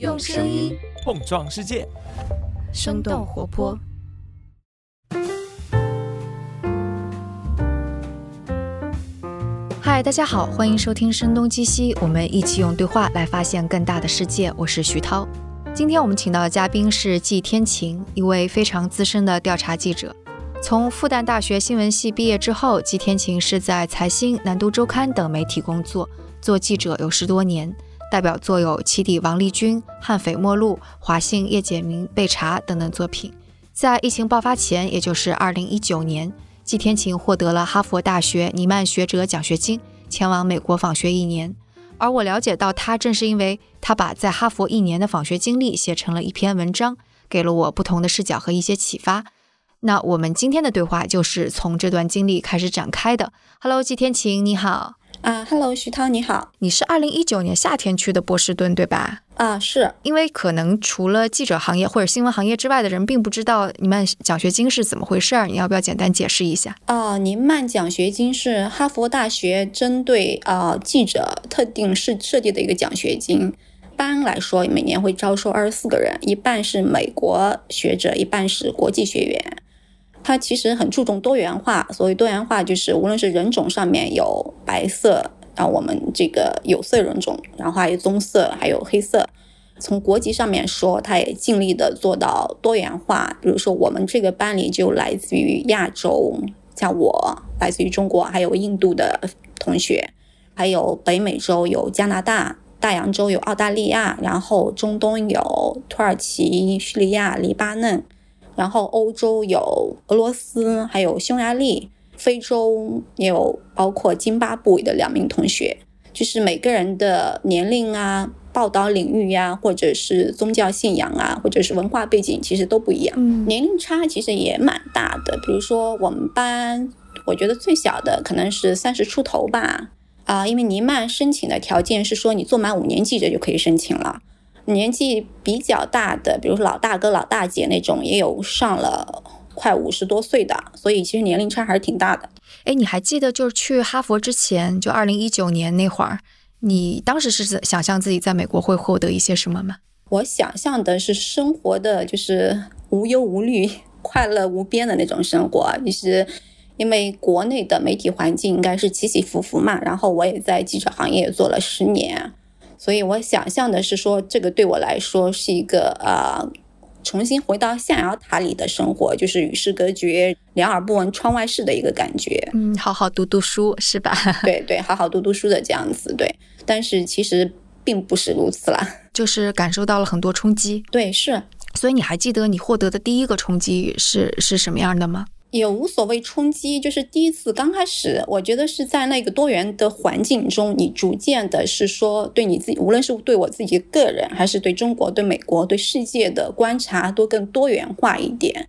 用声音碰撞世界，生动活泼。嗨，大家好，欢迎收听《声东击西》，我们一起用对话来发现更大的世界。我是徐涛，今天我们请到的嘉宾是季天晴，一位非常资深的调查记者。从复旦大学新闻系毕业之后，季天晴是在财新、南都周刊等媒体工作，做记者有十多年，代表作有《起底王立军》《悍匪末路》《华信叶简明被查》等等作品。在疫情爆发前，也就是二零一九年。季天晴获得了哈佛大学尼曼学者奖学金，前往美国访学一年。而我了解到他，正是因为他把在哈佛一年的访学经历写成了一篇文章，给了我不同的视角和一些启发。那我们今天的对话就是从这段经历开始展开的。Hello，季天晴，你好。啊，Hello，徐涛，你好。你是二零一九年夏天去的波士顿，对吧？啊，是因为可能除了记者行业或者新闻行业之外的人，并不知道尼曼奖学金是怎么回事儿。你要不要简单解释一下？啊，尼曼奖学金是哈佛大学针对啊记者特定设设计的一个奖学金。一般来说，每年会招收二十四个人，一半是美国学者，一半是国际学员。它其实很注重多元化，所谓多元化就是无论是人种上面有白色，然后我们这个有色人种，然后还有棕色，还有黑色。从国籍上面说，它也尽力的做到多元化。比如说我们这个班里就来自于亚洲，像我来自于中国，还有印度的同学，还有北美洲有加拿大，大洋洲有澳大利亚，然后中东有土耳其、叙利亚、黎巴嫩。然后欧洲有俄罗斯，还有匈牙利；非洲也有包括津巴布韦的两名同学。就是每个人的年龄啊、报道领域呀，或者是宗教信仰啊，或者是文化背景，其实都不一样。嗯，年龄差其实也蛮大的。比如说我们班，我觉得最小的可能是三十出头吧。啊，因为尼曼申请的条件是说，你做满五年记者就可以申请了。年纪比较大的，比如说老大哥、老大姐那种，也有上了快五十多岁的，所以其实年龄差还是挺大的。哎，你还记得就是去哈佛之前，就二零一九年那会儿，你当时是想象自己在美国会获得一些什么吗？我想象的是生活的就是无忧无虑、快乐无边的那种生活，就是因为国内的媒体环境应该是起起伏伏嘛，然后我也在记者行业做了十年。所以我想象的是说，这个对我来说是一个呃，重新回到象牙塔里的生活，就是与世隔绝、两耳不闻窗外事的一个感觉。嗯，好好读读书是吧？对对，好好读读书的这样子。对，但是其实并不是如此啦，就是感受到了很多冲击。对，是。所以你还记得你获得的第一个冲击是是什么样的吗？也无所谓冲击，就是第一次刚开始，我觉得是在那个多元的环境中，你逐渐的是说对你自己，无论是对我自己个人，还是对中国、对美国、对世界的观察，都更多元化一点。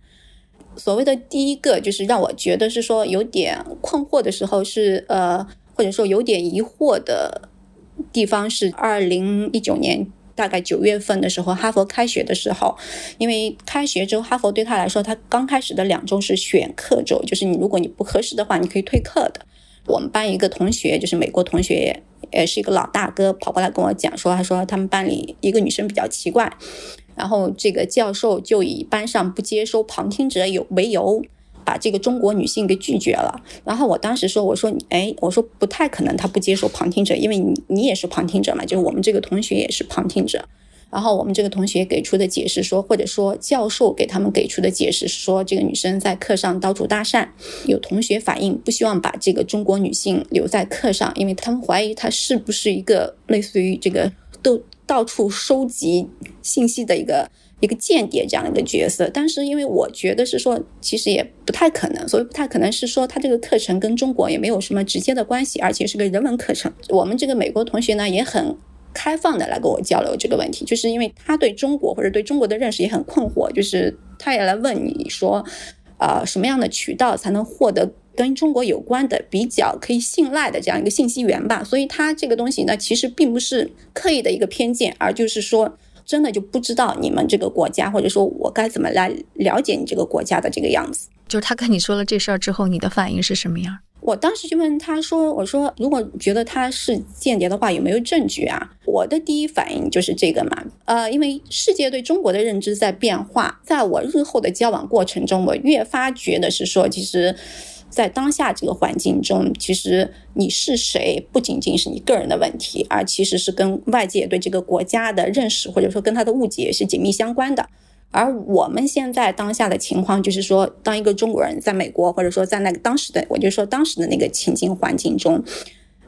所谓的第一个，就是让我觉得是说有点困惑的时候，是呃，或者说有点疑惑的地方，是二零一九年。大概九月份的时候，哈佛开学的时候，因为开学之后，哈佛对他来说，他刚开始的两周是选课周，就是你如果你不合适的话，你可以退课的。我们班一个同学，就是美国同学，也是一个老大哥，跑过来跟我讲说，他说他们班里一个女生比较奇怪，然后这个教授就以班上不接收旁听者有为由。把这个中国女性给拒绝了，然后我当时说，我说，哎，我说不太可能，他不接受旁听者，因为你你也是旁听者嘛，就是我们这个同学也是旁听者。然后我们这个同学给出的解释说，或者说教授给他们给出的解释是说，这个女生在课上到处搭讪，有同学反映不希望把这个中国女性留在课上，因为他们怀疑她是不是一个类似于这个都到处收集信息的一个。一个间谍这样一个角色，但是因为我觉得是说，其实也不太可能，所以不太可能是说他这个课程跟中国也没有什么直接的关系，而且是个人文课程。我们这个美国同学呢也很开放的来跟我交流这个问题，就是因为他对中国或者对中国的认识也很困惑，就是他也来问你说，呃，什么样的渠道才能获得跟中国有关的比较可以信赖的这样一个信息源吧？所以他这个东西呢，其实并不是刻意的一个偏见，而就是说。真的就不知道你们这个国家，或者说我该怎么来了解你这个国家的这个样子。就是他跟你说了这事儿之后，你的反应是什么样？我当时就问他说：“我说如果觉得他是间谍的话，有没有证据啊？”我的第一反应就是这个嘛，呃，因为世界对中国的认知在变化，在我日后的交往过程中，我越发觉得是说，其实，在当下这个环境中，其实你是谁不仅仅是你个人的问题，而其实是跟外界对这个国家的认识，或者说跟他的误解是紧密相关的。而我们现在当下的情况就是说，当一个中国人在美国，或者说在那个当时的，我就说当时的那个情境环境中，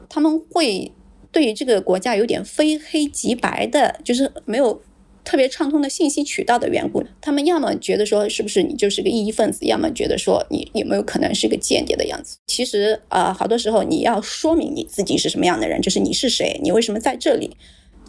他们会对于这个国家有点非黑即白的，就是没有特别畅通的信息渠道的缘故，他们要么觉得说是不是你就是个异议分子，要么觉得说你有没有可能是个间谍的样子。其实啊，好多时候你要说明你自己是什么样的人，就是你是谁，你为什么在这里。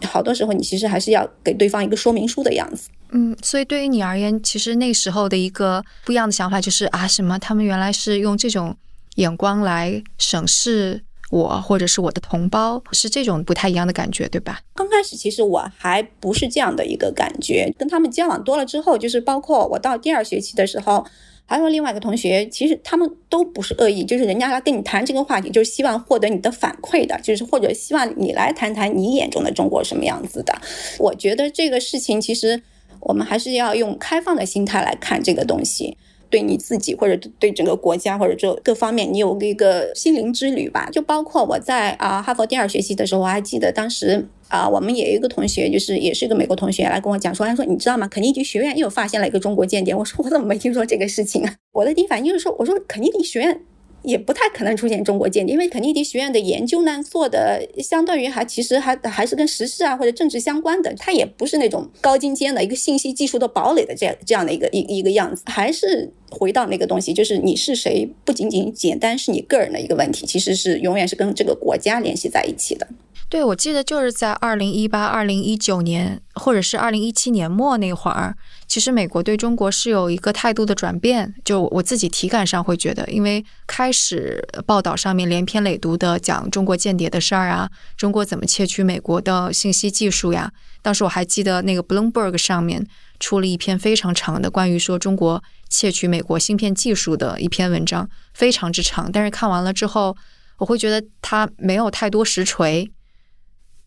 好多时候，你其实还是要给对方一个说明书的样子。嗯，所以对于你而言，其实那时候的一个不一样的想法就是啊，什么他们原来是用这种眼光来审视我，或者是我的同胞，是这种不太一样的感觉，对吧？刚开始其实我还不是这样的一个感觉，跟他们交往多了之后，就是包括我到第二学期的时候。还有另外一个同学，其实他们都不是恶意，就是人家来跟你谈这个话题，就是希望获得你的反馈的，就是或者希望你来谈谈你眼中的中国什么样子的。我觉得这个事情其实我们还是要用开放的心态来看这个东西。对你自己或者对整个国家或者这各方面，你有一个心灵之旅吧。就包括我在啊哈佛第二学期的时候，我还记得当时啊，我们也有一个同学，就是也是一个美国同学来跟我讲说，他说你知道吗？肯尼迪学院又发现了一个中国间谍。我说我怎么没听说这个事情啊？我的第一反应就是说，我说肯尼迪学院。也不太可能出现中国间谍，因为肯尼迪学院的研究呢做的相当于还其实还还是跟时事啊或者政治相关的，它也不是那种高精尖的一个信息技术的堡垒的这样这样的一个一一个样子，还是回到那个东西，就是你是谁，不仅仅简单是你个人的一个问题，其实是永远是跟这个国家联系在一起的。对，我记得就是在二零一八、二零一九年，或者是二零一七年末那会儿，其实美国对中国是有一个态度的转变。就我自己体感上会觉得，因为开始报道上面连篇累牍的讲中国间谍的事儿啊，中国怎么窃取美国的信息技术呀。当时我还记得那个 Bloomberg 上面出了一篇非常长的关于说中国窃取美国芯片技术的一篇文章，非常之长。但是看完了之后，我会觉得它没有太多实锤。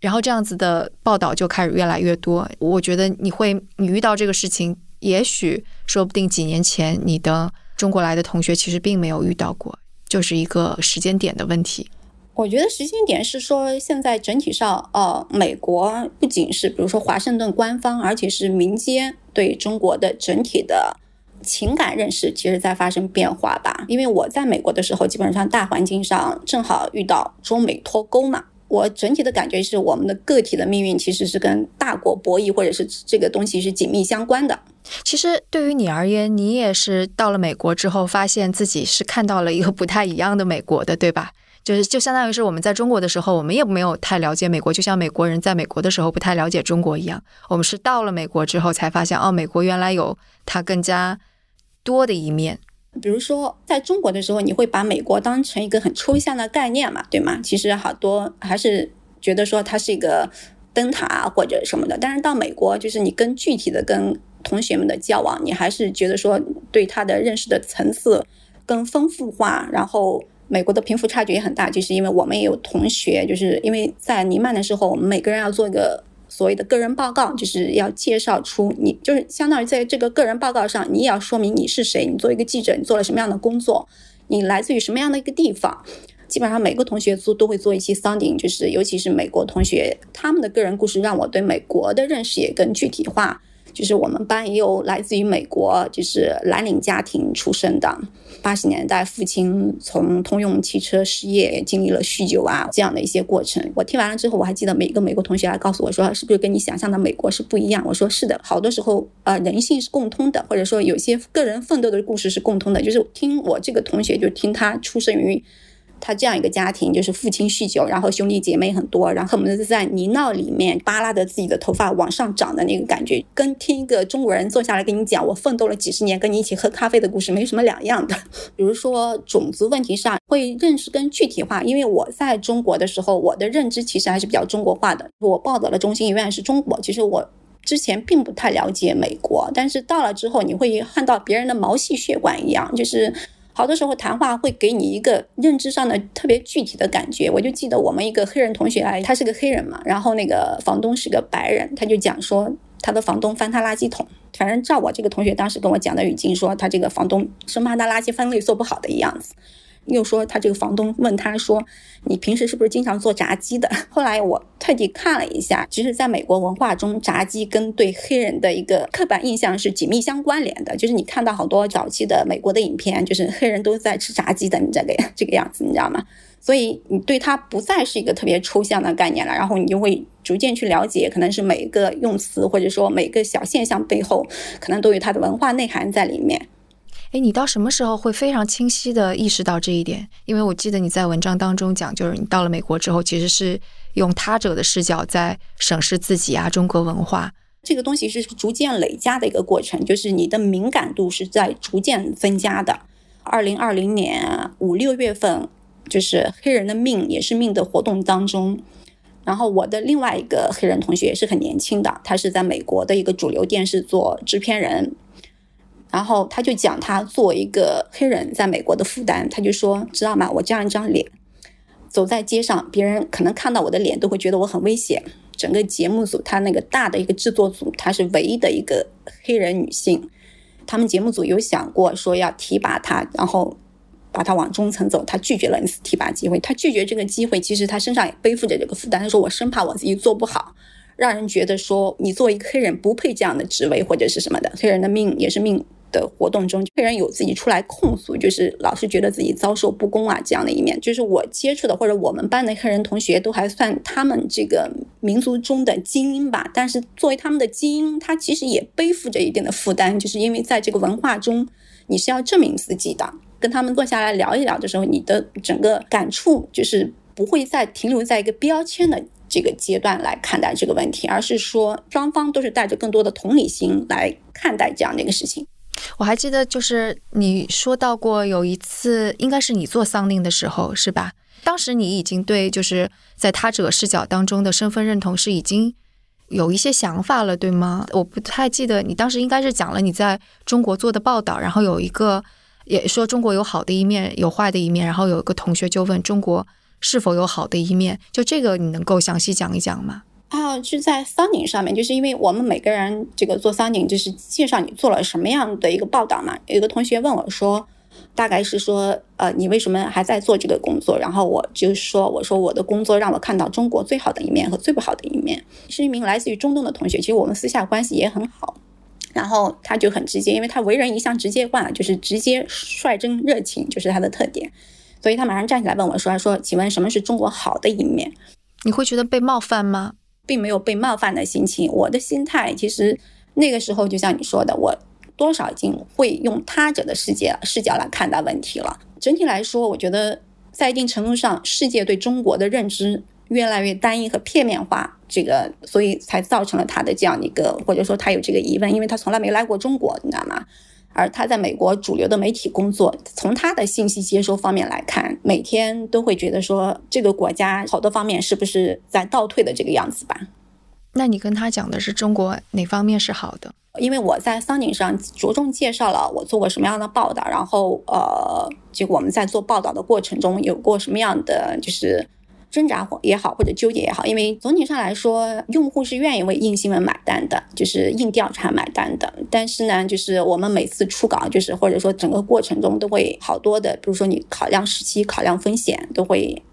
然后这样子的报道就开始越来越多。我觉得你会，你遇到这个事情，也许说不定几年前你的中国来的同学其实并没有遇到过，就是一个时间点的问题。我觉得时间点是说，现在整体上，呃，美国不仅是比如说华盛顿官方，而且是民间对中国的整体的情感认识，其实在发生变化吧。因为我在美国的时候，基本上大环境上正好遇到中美脱钩嘛。我整体的感觉是，我们的个体的命运其实是跟大国博弈或者是这个东西是紧密相关的。其实对于你而言，你也是到了美国之后，发现自己是看到了一个不太一样的美国的，对吧？就是就相当于是我们在中国的时候，我们也没有太了解美国，就像美国人在美国的时候不太了解中国一样。我们是到了美国之后才发现，哦，美国原来有它更加多的一面。比如说，在中国的时候，你会把美国当成一个很抽象的概念嘛，对吗？其实好多还是觉得说它是一个灯塔或者什么的。但是到美国，就是你跟具体的跟同学们的交往，你还是觉得说对他的认识的层次更丰富化。然后，美国的贫富差距也很大，就是因为我们也有同学，就是因为在尼曼的时候，我们每个人要做一个。所谓的个人报告，就是要介绍出你，就是相当于在这个个人报告上，你也要说明你是谁，你做一个记者，你做了什么样的工作，你来自于什么样的一个地方。基本上每个同学做都会做一些 sounding，就是尤其是美国同学，他们的个人故事让我对美国的认识也更具体化。就是我们班也有来自于美国，就是蓝领家庭出身的。八十年代，父亲从通用汽车失业，经历了酗酒啊这样的一些过程。我听完了之后，我还记得每一个美国同学还告诉我说，是不是跟你想象的美国是不一样？我说是的，好多时候呃人性是共通的，或者说有些个人奋斗的故事是共通的。就是听我这个同学，就听他出生于。他这样一个家庭，就是父亲酗酒，然后兄弟姐妹很多，然后我们在泥淖里面扒拉着自己的头发往上长的那个感觉，跟听一个中国人坐下来跟你讲我奋斗了几十年，跟你一起喝咖啡的故事没什么两样的。比如说种族问题上会认识更具体化，因为我在中国的时候，我的认知其实还是比较中国化的。我报道的中心医院是中国，其实我之前并不太了解美国，但是到了之后，你会看到别人的毛细血管一样，就是。好多时候谈话会给你一个认知上的特别具体的感觉。我就记得我们一个黑人同学啊，他是个黑人嘛，然后那个房东是个白人，他就讲说他的房东翻他垃圾桶。反正照我这个同学当时跟我讲的语境说，他这个房东生怕他垃圾分类做不好的样子。又说他这个房东问他说：“你平时是不是经常做炸鸡的？” 后来我特地看了一下，其实，在美国文化中，炸鸡跟对黑人的一个刻板印象是紧密相关联的。就是你看到好多早期的美国的影片，就是黑人都在吃炸鸡的你这个 这个样子，你知道吗？所以你对他不再是一个特别抽象的概念了，然后你就会逐渐去了解，可能是每一个用词或者说每个小现象背后，可能都有它的文化内涵在里面。哎，你到什么时候会非常清晰的意识到这一点？因为我记得你在文章当中讲，就是你到了美国之后，其实是用他者的视角在审视自己啊，中国文化这个东西是逐渐累加的一个过程，就是你的敏感度是在逐渐增加的。二零二零年五六月份，就是黑人的命也是命的活动当中，然后我的另外一个黑人同学也是很年轻的，他是在美国的一个主流电视做制片人。然后他就讲他作为一个黑人在美国的负担，他就说，知道吗？我这样一张脸，走在街上，别人可能看到我的脸都会觉得我很危险。整个节目组，他那个大的一个制作组，他是唯一的一个黑人女性。他们节目组有想过说要提拔她，然后把她往中层走，他拒绝了那次提拔机会。他拒绝这个机会，其实他身上也背负着这个负担。他说我生怕我自己做不好，让人觉得说你作为一个黑人不配这样的职位或者是什么的。黑人的命也是命。的活动中，黑人有自己出来控诉，就是老是觉得自己遭受不公啊这样的一面。就是我接触的或者我们班的黑人同学都还算他们这个民族中的精英吧，但是作为他们的精英，他其实也背负着一定的负担，就是因为在这个文化中，你是要证明自己的。跟他们坐下来聊一聊的时候，你的整个感触就是不会再停留在一个标签的这个阶段来看待这个问题，而是说双方都是带着更多的同理心来看待这样的一个事情。我还记得，就是你说到过有一次，应该是你做丧令的时候，是吧？当时你已经对就是在他者视角当中的身份认同是已经有一些想法了，对吗？我不太记得你当时应该是讲了你在中国做的报道，然后有一个也说中国有好的一面，有坏的一面，然后有一个同学就问中国是否有好的一面，就这个你能够详细讲一讲吗？啊，是在桑顶上面，就是因为我们每个人这个做桑顶，就是介绍你做了什么样的一个报道嘛。有一个同学问我说，大概是说，呃，你为什么还在做这个工作？然后我就说，我说我的工作让我看到中国最好的一面和最不好的一面。是一名来自于中东的同学，其实我们私下关系也很好。然后他就很直接，因为他为人一向直接惯了，就是直接、率真、热情，就是他的特点。所以他马上站起来问我说：“说，请问什么是中国好的一面？”你会觉得被冒犯吗？并没有被冒犯的心情，我的心态其实那个时候就像你说的，我多少已经会用他者的世界视角来看待问题了。整体来说，我觉得在一定程度上，世界对中国的认知越来越单一和片面化，这个所以才造成了他的这样一个，或者说他有这个疑问，因为他从来没来过中国，你知道吗？而他在美国主流的媒体工作，从他的信息接收方面来看，每天都会觉得说这个国家好多方面是不是在倒退的这个样子吧？那你跟他讲的是中国哪方面是好的？因为我在桑顶上着重介绍了我做过什么样的报道，然后呃，就我们在做报道的过程中有过什么样的就是。挣扎也好，或者纠结也好，因为总体上来说，用户是愿意为硬新闻买单的，就是硬调查买单的。但是呢，就是我们每次出稿，就是或者说整个过程中都会好多的，比如说你考量时期、考量风险，都会。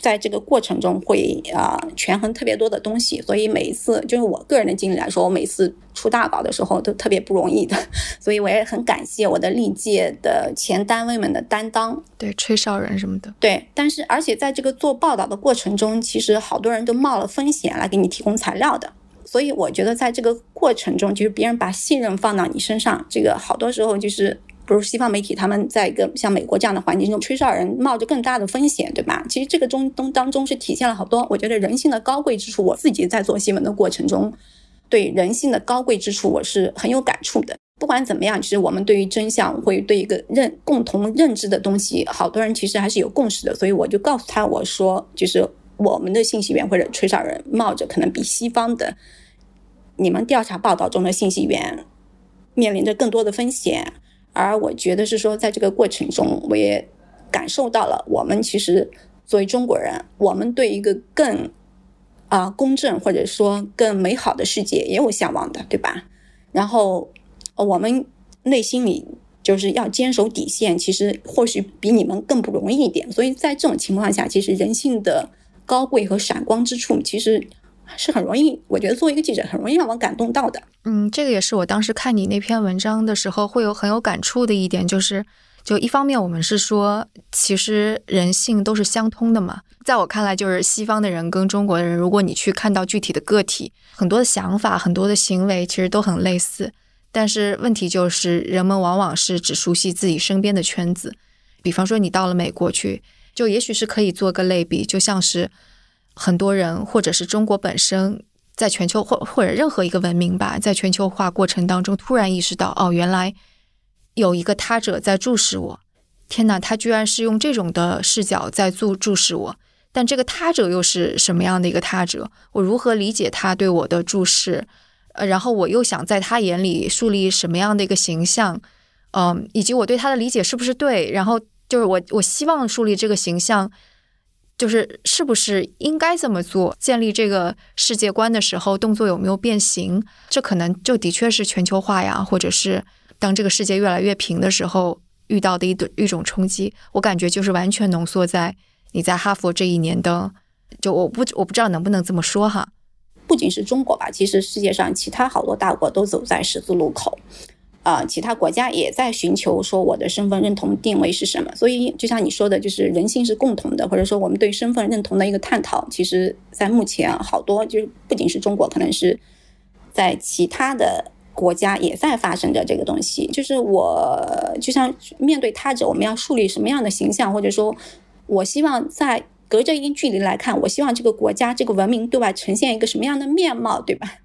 在这个过程中会啊权衡特别多的东西，所以每一次就是我个人的经历来说，我每次出大稿的时候都特别不容易的，所以我也很感谢我的历届的前单位们的担当，对吹哨人什么的，对。但是而且在这个做报道的过程中，其实好多人都冒了风险来给你提供材料的，所以我觉得在这个过程中，就是别人把信任放到你身上，这个好多时候就是。不是西方媒体，他们在一个像美国这样的环境中，吹哨人冒着更大的风险，对吧？其实这个中东当中是体现了好多，我觉得人性的高贵之处。我自己在做新闻的过程中，对人性的高贵之处，我是很有感触的。不管怎么样，其实我们对于真相，会对一个认共同认知的东西，好多人其实还是有共识的。所以我就告诉他，我说，就是我们的信息源或者吹哨人，冒着可能比西方的你们调查报道中的信息源面临着更多的风险。而我觉得是说，在这个过程中，我也感受到了，我们其实作为中国人，我们对一个更啊公正或者说更美好的世界也有向往的，对吧？然后我们内心里就是要坚守底线，其实或许比你们更不容易一点。所以在这种情况下，其实人性的高贵和闪光之处，其实。是很容易，我觉得作为一个记者，很容易让我感动到的。嗯，这个也是我当时看你那篇文章的时候，会有很有感触的一点，就是，就一方面我们是说，其实人性都是相通的嘛。在我看来，就是西方的人跟中国人，如果你去看到具体的个体，很多的想法、很多的行为，其实都很类似。但是问题就是，人们往往是只熟悉自己身边的圈子。比方说，你到了美国去，就也许是可以做个类比，就像是。很多人，或者是中国本身，在全球或或者任何一个文明吧，在全球化过程当中，突然意识到，哦，原来有一个他者在注视我。天哪，他居然是用这种的视角在注注视我。但这个他者又是什么样的一个他者？我如何理解他对我的注视？呃，然后我又想在他眼里树立什么样的一个形象？嗯，以及我对他的理解是不是对？然后就是我我希望树立这个形象。就是是不是应该这么做？建立这个世界观的时候，动作有没有变形？这可能就的确是全球化呀，或者是当这个世界越来越平的时候遇到的一一种冲击。我感觉就是完全浓缩在你在哈佛这一年的，就我不我不知道能不能这么说哈。不仅是中国吧，其实世界上其他好多大国都走在十字路口。啊，其他国家也在寻求说我的身份认同定位是什么，所以就像你说的，就是人性是共同的，或者说我们对身份认同的一个探讨，其实在目前好多就是不仅是中国，可能是在其他的国家也在发生着这个东西。就是我就像面对他者，我们要树立什么样的形象，或者说，我希望在隔着一定距离来看，我希望这个国家这个文明对外呈现一个什么样的面貌，对吧？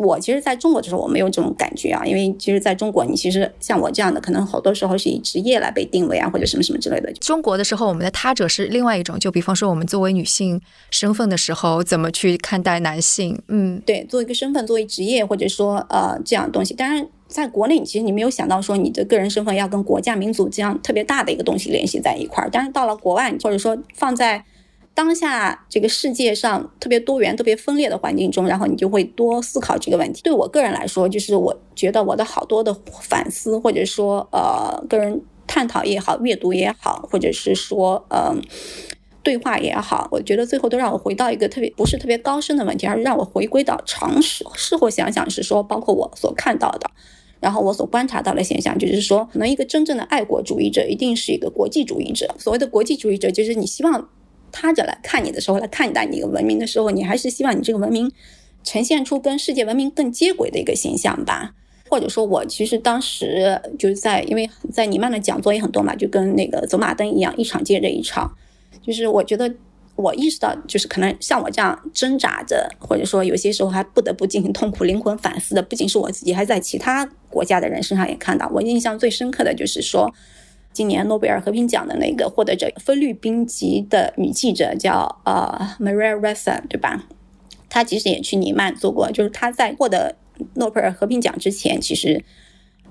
我其实在中国的时候，我没有这种感觉啊，因为其实在中国，你其实像我这样的，可能好多时候是以职业来被定位啊，或者什么什么之类的。中国的时候，我们的他者是另外一种，就比方说我们作为女性身份的时候，怎么去看待男性？嗯，对，作为一个身份，作为职业，或者说呃这样东西。当然，在国内，其实你没有想到说你的个人身份要跟国家、民族这样特别大的一个东西联系在一块儿。但是到了国外，或者说放在。当下这个世界上特别多元、特别分裂的环境中，然后你就会多思考这个问题。对我个人来说，就是我觉得我的好多的反思，或者说呃个人探讨也好、阅读也好，或者是说嗯对话也好，我觉得最后都让我回到一个特别不是特别高深的问题，而是让我回归到常识。事后想想是说，包括我所看到的，然后我所观察到的现象，就是说，可能一个真正的爱国主义者一定是一个国际主义者。所谓的国际主义者，就是你希望。他者来看你的时候，来看待你一个文明的时候，你还是希望你这个文明呈现出跟世界文明更接轨的一个形象吧？或者说，我其实当时就是在，因为在尼曼的讲座也很多嘛，就跟那个走马灯一样，一场接着一场。就是我觉得，我意识到，就是可能像我这样挣扎着，或者说有些时候还不得不进行痛苦灵魂反思的，不仅是我自己，还在其他国家的人身上也看到。我印象最深刻的就是说。今年诺贝尔和平奖的那个获得者，菲律宾籍的女记者叫呃 Maria Ressa，对吧？她其实也去尼曼做过，就是她在获得诺贝尔和平奖之前，其实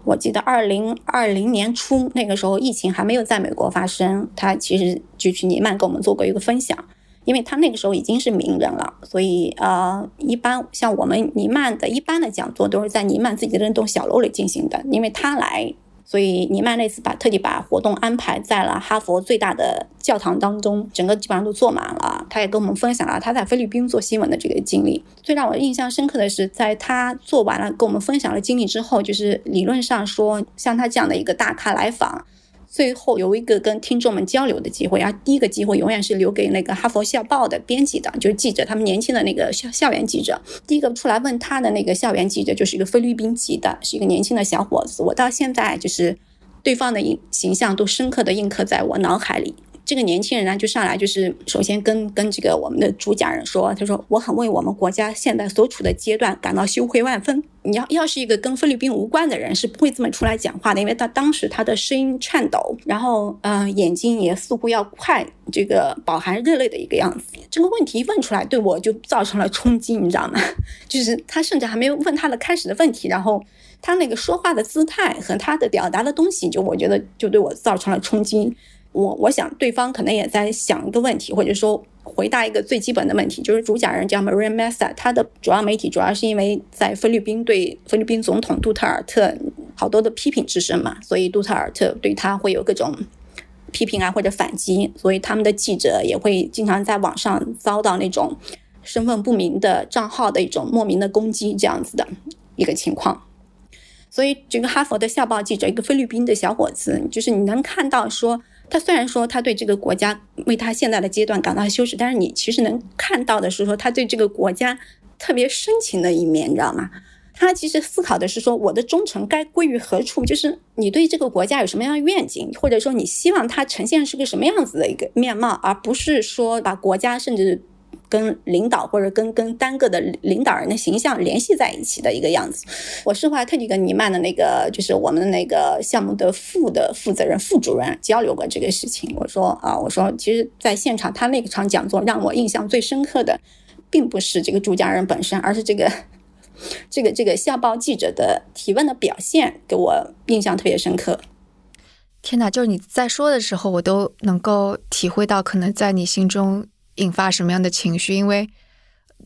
我记得二零二零年初那个时候疫情还没有在美国发生，她其实就去尼曼跟我们做过一个分享，因为她那个时候已经是名人了，所以呃，一般像我们尼曼的一般的讲座都是在尼曼自己的那栋小楼里进行的，因为他来。所以尼曼那次把特地把活动安排在了哈佛最大的教堂当中，整个基本上都坐满了。他也跟我们分享了他在菲律宾做新闻的这个经历。最让我印象深刻的是，在他做完了跟我们分享了经历之后，就是理论上说，像他这样的一个大咖来访。最后有一个跟听众们交流的机会，而第一个机会永远是留给那个哈佛校报的编辑的，就是记者，他们年轻的那个校校园记者。第一个出来问他的那个校园记者，就是一个菲律宾籍的，是一个年轻的小伙子。我到现在就是对方的印形象都深刻的印刻在我脑海里。这个年轻人呢，就上来就是首先跟跟这个我们的主讲人说，他说我很为我们国家现在所处的阶段感到羞愧万分。你要要是一个跟菲律宾无关的人，是不会这么出来讲话的，因为他当时他的声音颤抖，然后嗯，眼睛也似乎要快，这个饱含热泪的一个样子。这个问题一问出来，对我就造成了冲击，你知道吗？就是他甚至还没有问他的开始的问题，然后他那个说话的姿态和他的表达的东西，就我觉得就对我造成了冲击。我我想对方可能也在想一个问题，或者说回答一个最基本的问题，就是主讲人叫 Maria Mesa，他的主要媒体主要是因为在菲律宾对菲律宾总统杜特尔特好多的批评之声嘛，所以杜特尔特对他会有各种批评啊或者反击，所以他们的记者也会经常在网上遭到那种身份不明的账号的一种莫名的攻击这样子的一个情况。所以这个哈佛的校报记者，一个菲律宾的小伙子，就是你能看到说。他虽然说他对这个国家为他现在的阶段感到羞耻，但是你其实能看到的是说他对这个国家特别深情的一面，你知道吗？他其实思考的是说我的忠诚该归于何处？就是你对这个国家有什么样的愿景，或者说你希望它呈现是个什么样子的一个面貌，而不是说把国家甚至。跟领导或者跟跟单个的领导人的形象联系在一起的一个样子。我是后来特地跟尼曼的那个，就是我们的那个项目的副的负责人、副主任交流过这个事情。我说啊，我说其实在现场他那场讲座让我印象最深刻的，并不是这个主讲人本身，而是这个这个这个校报记者的提问的表现，给我印象特别深刻。天哪，就是你在说的时候，我都能够体会到，可能在你心中。引发什么样的情绪？因为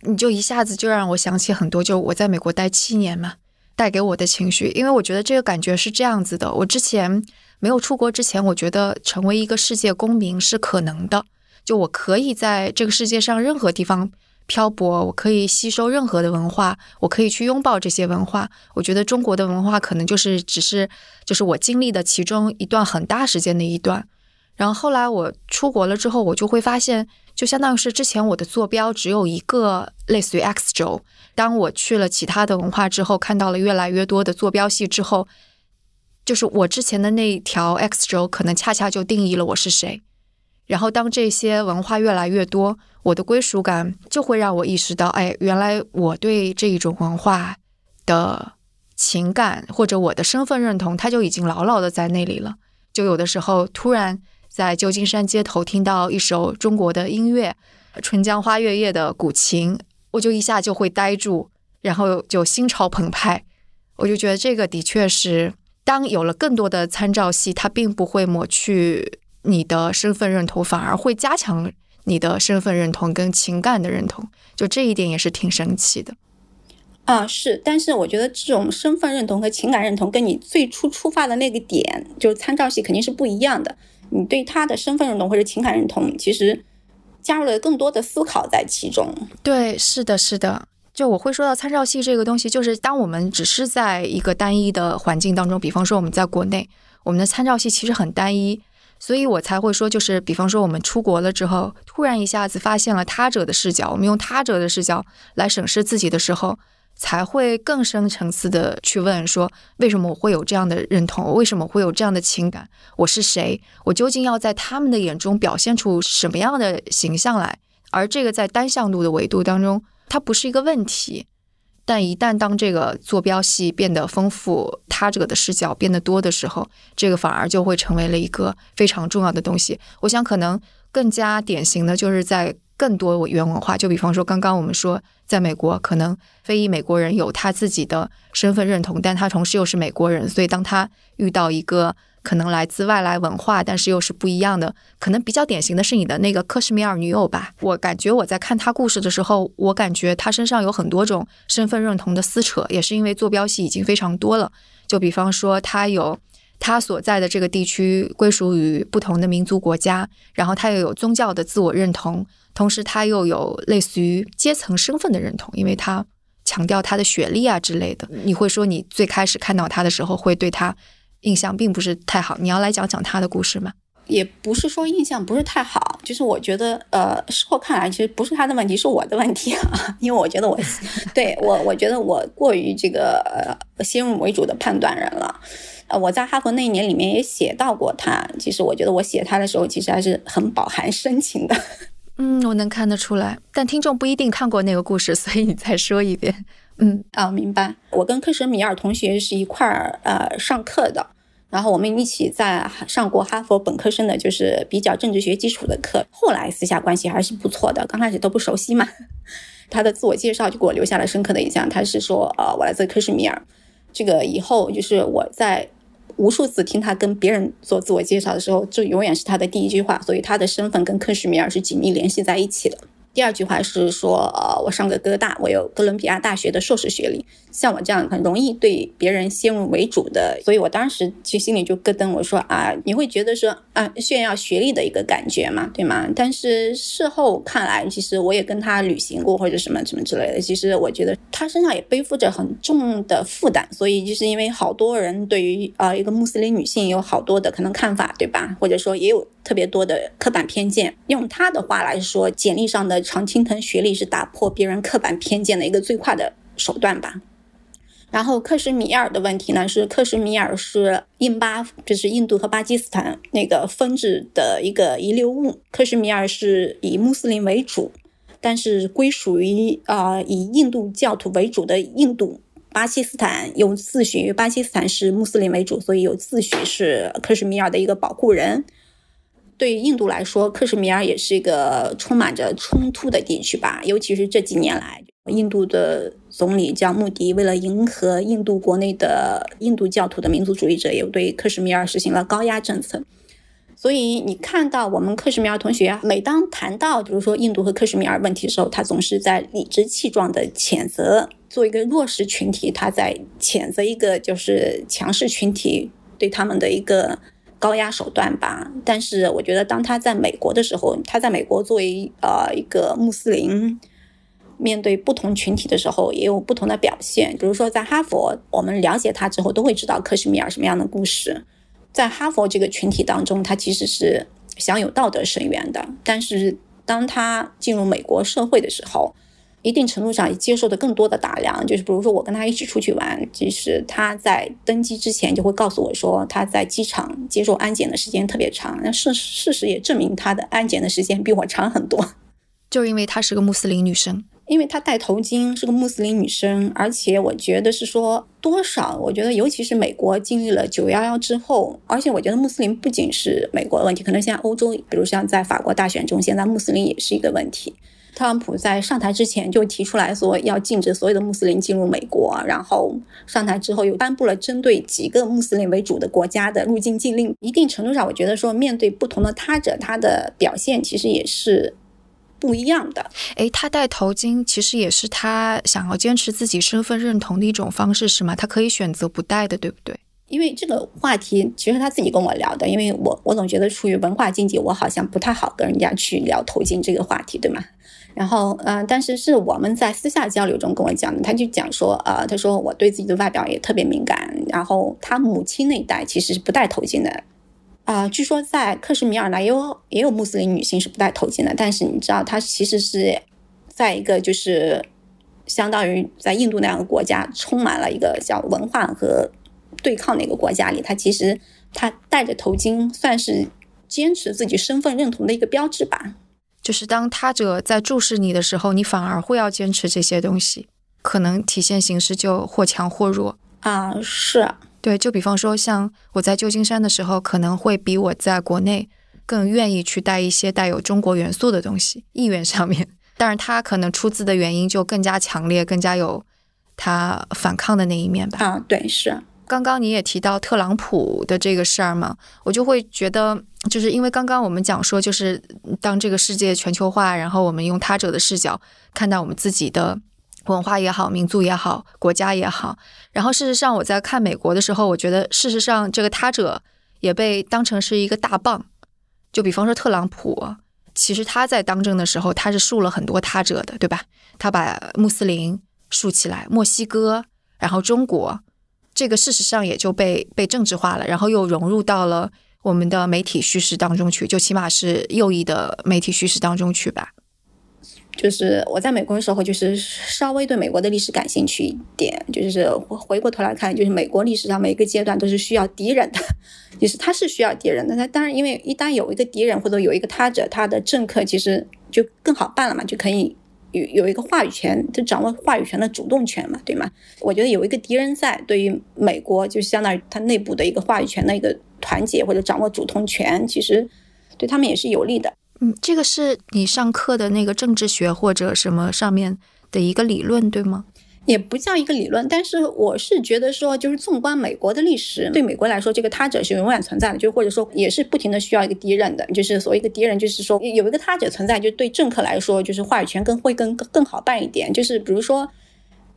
你就一下子就让我想起很多，就我在美国待七年嘛，带给我的情绪。因为我觉得这个感觉是这样子的：我之前没有出国之前，我觉得成为一个世界公民是可能的，就我可以在这个世界上任何地方漂泊，我可以吸收任何的文化，我可以去拥抱这些文化。我觉得中国的文化可能就是只是就是我经历的其中一段很大时间的一段。然后后来我出国了之后，我就会发现。就相当于是之前我的坐标只有一个，类似于 X 轴。当我去了其他的文化之后，看到了越来越多的坐标系之后，就是我之前的那条 X 轴可能恰恰就定义了我是谁。然后当这些文化越来越多，我的归属感就会让我意识到，哎，原来我对这一种文化的情感或者我的身份认同，它就已经牢牢的在那里了。就有的时候突然。在旧金山街头听到一首中国的音乐，《春江花月夜》的古琴，我就一下就会呆住，然后就心潮澎湃。我就觉得这个的确是，当有了更多的参照系，它并不会抹去你的身份认同，反而会加强你的身份认同跟情感的认同。就这一点也是挺神奇的。啊，是，但是我觉得这种身份认同和情感认同，跟你最初出发的那个点，就是参照系肯定是不一样的。你对他的身份认同或者情感认同，其实加入了更多的思考在其中。对，是的，是的。就我会说到参照系这个东西，就是当我们只是在一个单一的环境当中，比方说我们在国内，我们的参照系其实很单一，所以我才会说，就是比方说我们出国了之后，突然一下子发现了他者的视角，我们用他者的视角来审视自己的时候。才会更深层次的去问说，为什么我会有这样的认同？为什么会有这样的情感？我是谁？我究竟要在他们的眼中表现出什么样的形象来？而这个在单向度的维度当中，它不是一个问题。但一旦当这个坐标系变得丰富，他者的视角变得多的时候，这个反而就会成为了一个非常重要的东西。我想，可能更加典型的就是在。更多原文化，就比方说，刚刚我们说，在美国，可能非裔美国人有他自己的身份认同，但他同时又是美国人，所以当他遇到一个可能来自外来文化，但是又是不一样的，可能比较典型的是你的那个克什米尔女友吧。我感觉我在看他故事的时候，我感觉他身上有很多种身份认同的撕扯，也是因为坐标系已经非常多了。就比方说，他有。他所在的这个地区归属于不同的民族国家，然后他又有宗教的自我认同，同时他又有类似于阶层身份的认同，因为他强调他的学历啊之类的。你会说你最开始看到他的时候会对他印象并不是太好，你要来讲讲他的故事吗？也不是说印象不是太好，就是我觉得，呃，事后看来，其实不是他的问题，是我的问题啊。因为我觉得我，对我，我觉得我过于这个呃先入为主的判断人了。呃，我在哈佛那一年里面也写到过他。其实我觉得我写他的时候，其实还是很饱含深情的。嗯，我能看得出来，但听众不一定看过那个故事，所以你再说一遍。嗯，啊，明白。我跟克什米尔同学是一块儿呃上课的。然后我们一起在上过哈佛本科生的，就是比较政治学基础的课。后来私下关系还是不错的，刚开始都不熟悉嘛。他的自我介绍就给我留下了深刻的印象。他是说，呃，我来自克什米尔。这个以后就是我在无数次听他跟别人做自我介绍的时候，这永远是他的第一句话。所以他的身份跟克什米尔是紧密联系在一起的。第二句话是说，呃，我上个哥大，我有哥伦比亚大学的硕士学历。像我这样很容易对别人先入为主的，所以我当时其实心里就咯噔，我说啊，你会觉得说啊，炫耀学历的一个感觉嘛，对吗？但是事后看来，其实我也跟他旅行过或者什么什么之类的，其实我觉得他身上也背负着很重的负担。所以就是因为好多人对于啊一个穆斯林女性有好多的可能看法，对吧？或者说也有特别多的刻板偏见。用他的话来说，简历上的常青藤学历是打破别人刻板偏见的一个最快的手段吧。然后克什米尔的问题呢，是克什米尔是印巴，就是印度和巴基斯坦那个分治的一个遗留物。克什米尔是以穆斯林为主，但是归属于啊以印度教徒为主的印度。巴基斯坦有自诩巴基斯坦是穆斯林为主，所以有自诩是克什米尔的一个保护人。对于印度来说，克什米尔也是一个充满着冲突的地区吧，尤其是这几年来。印度的总理叫穆迪，为了迎合印度国内的印度教徒的民族主义者，也对克什米尔实行了高压政策。所以你看到我们克什米尔同学，每当谈到比如说印度和克什米尔问题的时候，他总是在理直气壮的谴责，做一个弱势群体，他在谴责一个就是强势群体对他们的一个高压手段吧。但是我觉得，当他在美国的时候，他在美国作为呃一个穆斯林。面对不同群体的时候，也有不同的表现。比如说，在哈佛，我们了解他之后，都会知道克什米尔什么样的故事。在哈佛这个群体当中，他其实是享有道德深渊的。但是，当他进入美国社会的时候，一定程度上也接受的更多的打量。就是比如说，我跟他一起出去玩，其实他在登机之前就会告诉我说，他在机场接受安检的时间特别长。那事事实也证明，他的安检的时间比我长很多。就因为她是个穆斯林女生。因为她戴头巾，是个穆斯林女生，而且我觉得是说多少，我觉得尤其是美国经历了九幺幺之后，而且我觉得穆斯林不仅是美国的问题，可能现在欧洲，比如像在法国大选中，现在穆斯林也是一个问题。特朗普在上台之前就提出来说要禁止所有的穆斯林进入美国，然后上台之后又颁布了针对几个穆斯林为主的国家的入境禁令。一定程度上，我觉得说面对不同的他者，他的表现其实也是。不一样的，诶，他戴头巾其实也是他想要坚持自己身份认同的一种方式，是吗？他可以选择不戴的，对不对？因为这个话题其实他自己跟我聊的，因为我我总觉得出于文化经济，我好像不太好跟人家去聊头巾这个话题，对吗？然后，呃，但是是我们在私下交流中跟我讲的，他就讲说，呃，他说我对自己的外表也特别敏感，然后他母亲那一代其实是不戴头巾的。啊，据说在克什米尔呢，也有也有穆斯林女性是不戴头巾的。但是你知道，她其实是在一个就是相当于在印度那样的国家，充满了一个叫文化和对抗的一个国家里，她其实她戴着头巾，算是坚持自己身份认同的一个标志吧。就是当他者在注视你的时候，你反而会要坚持这些东西，可能体现形式就或强或弱啊，是。对，就比方说，像我在旧金山的时候，可能会比我在国内更愿意去带一些带有中国元素的东西，意愿上面。但是他可能出自的原因就更加强烈，更加有他反抗的那一面吧。啊，对，是。刚刚你也提到特朗普的这个事儿嘛，我就会觉得，就是因为刚刚我们讲说，就是当这个世界全球化，然后我们用他者的视角看待我们自己的。文化也好，民族也好，国家也好。然后，事实上，我在看美国的时候，我觉得事实上这个他者也被当成是一个大棒。就比方说特朗普，其实他在当政的时候，他是树了很多他者的，对吧？他把穆斯林竖起来，墨西哥，然后中国，这个事实上也就被被政治化了，然后又融入到了我们的媒体叙事当中去，就起码是右翼的媒体叙事当中去吧。就是我在美国的时候，就是稍微对美国的历史感兴趣一点。就是回过头来看，就是美国历史上每一个阶段都是需要敌人的，就是他是需要敌人的。那当然，因为一旦有一个敌人或者有一个他者，他的政客其实就更好办了嘛，就可以有有一个话语权，就掌握话语权的主动权嘛，对吗？我觉得有一个敌人在，对于美国就相当于他内部的一个话语权的一个团结或者掌握主动权，其实对他们也是有利的。嗯，这个是你上课的那个政治学或者什么上面的一个理论，对吗？也不叫一个理论，但是我是觉得说，就是纵观美国的历史，对美国来说，这个他者是永远存在的，就或者说也是不停的需要一个敌人的，就是所谓的敌人，就是说有一个他者存在，就对政客来说，就是话语权更会更更好办一点。就是比如说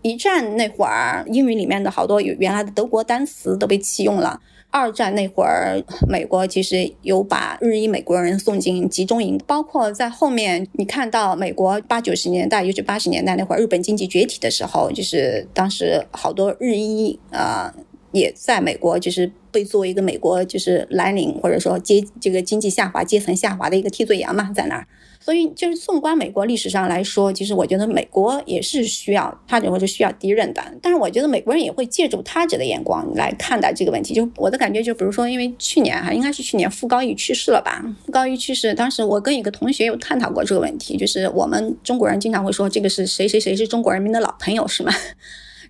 一战那会儿，英语里面的好多原来的德国单词都被弃用了。二战那会儿，美国其实有把日裔美国人送进集中营，包括在后面，你看到美国八九十年代，尤其八十年代那会儿，日本经济崛起的时候，就是当时好多日裔啊，也在美国，就是被作为一个美国就是蓝领或者说阶这个经济下滑阶层下滑的一个替罪羊嘛，在那儿。所以，就是纵观美国历史上来说，其实我觉得美国也是需要他者或者需要敌人的。但是，我觉得美国人也会借助他者的眼光来看待这个问题。就我的感觉，就比如说，因为去年哈，应该是去年傅高义去世了吧？傅高义去世，当时我跟一个同学有探讨过这个问题，就是我们中国人经常会说，这个是谁谁谁是中国人民的老朋友，是吗？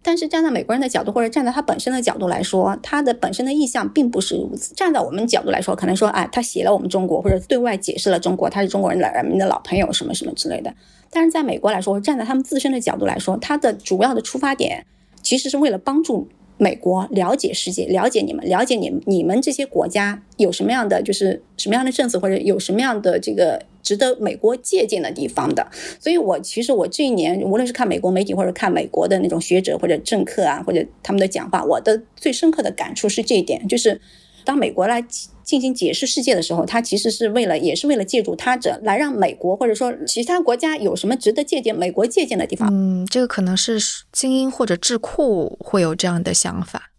但是站在美国人的角度，或者站在他本身的角度来说，他的本身的意向并不是如此。站在我们角度来说，可能说，哎，他写了我们中国，或者对外解释了中国，他是中国人的人民的老朋友，什么什么之类的。但是在美国来说，站在他们自身的角度来说，他的主要的出发点其实是为了帮助。美国了解世界，了解你们，了解你们，你们这些国家有什么样的，就是什么样的政策，或者有什么样的这个值得美国借鉴的地方的。所以，我其实我这一年，无论是看美国媒体，或者看美国的那种学者或者政客啊，或者他们的讲话，我的最深刻的感触是这一点，就是当美国来。进行解释世界的时候，他其实是为了，也是为了借助他者来让美国或者说其他国家有什么值得借鉴、美国借鉴的地方。嗯，这个可能是精英或者智库会有这样的想法，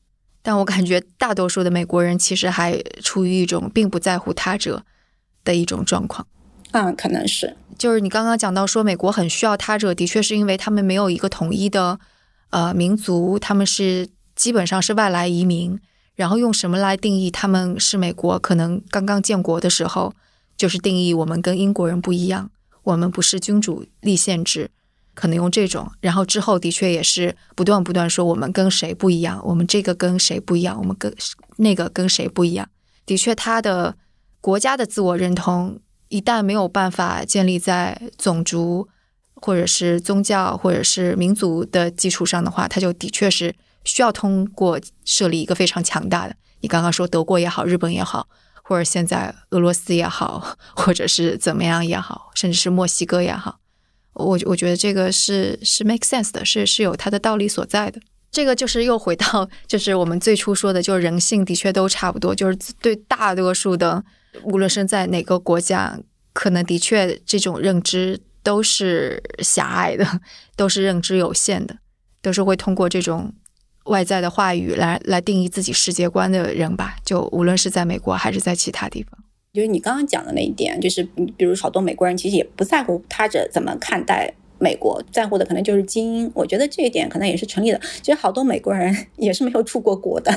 但我感觉大多数的美国人其实还处于一种并不在乎他者的一种状况。嗯，可能是，就是你刚刚讲到说美国很需要他者，的确是因为他们没有一个统一的呃民族，他们是基本上是外来移民。然后用什么来定义他们是美国？可能刚刚建国的时候，就是定义我们跟英国人不一样，我们不是君主立宪制，可能用这种。然后之后的确也是不断不断说我们跟谁不一样，我们这个跟谁不一样，我们跟那个跟谁不一样。的确，他的国家的自我认同一旦没有办法建立在种族或者是宗教或者是民族的基础上的话，他就的确是。需要通过设立一个非常强大的，你刚刚说德国也好，日本也好，或者现在俄罗斯也好，或者是怎么样也好，甚至是墨西哥也好，我我觉得这个是是 make sense 的，是是有它的道理所在的。这个就是又回到，就是我们最初说的，就是人性的确都差不多，就是对大多数的，无论是在哪个国家，可能的确这种认知都是狭隘的，都是认知有限的，都是会通过这种。外在的话语来来定义自己世界观的人吧，就无论是在美国还是在其他地方，就是你刚刚讲的那一点，就是比如好多美国人其实也不在乎他者怎么看待美国，在乎的可能就是精英。我觉得这一点可能也是成立的。其实好多美国人也是没有出过国的。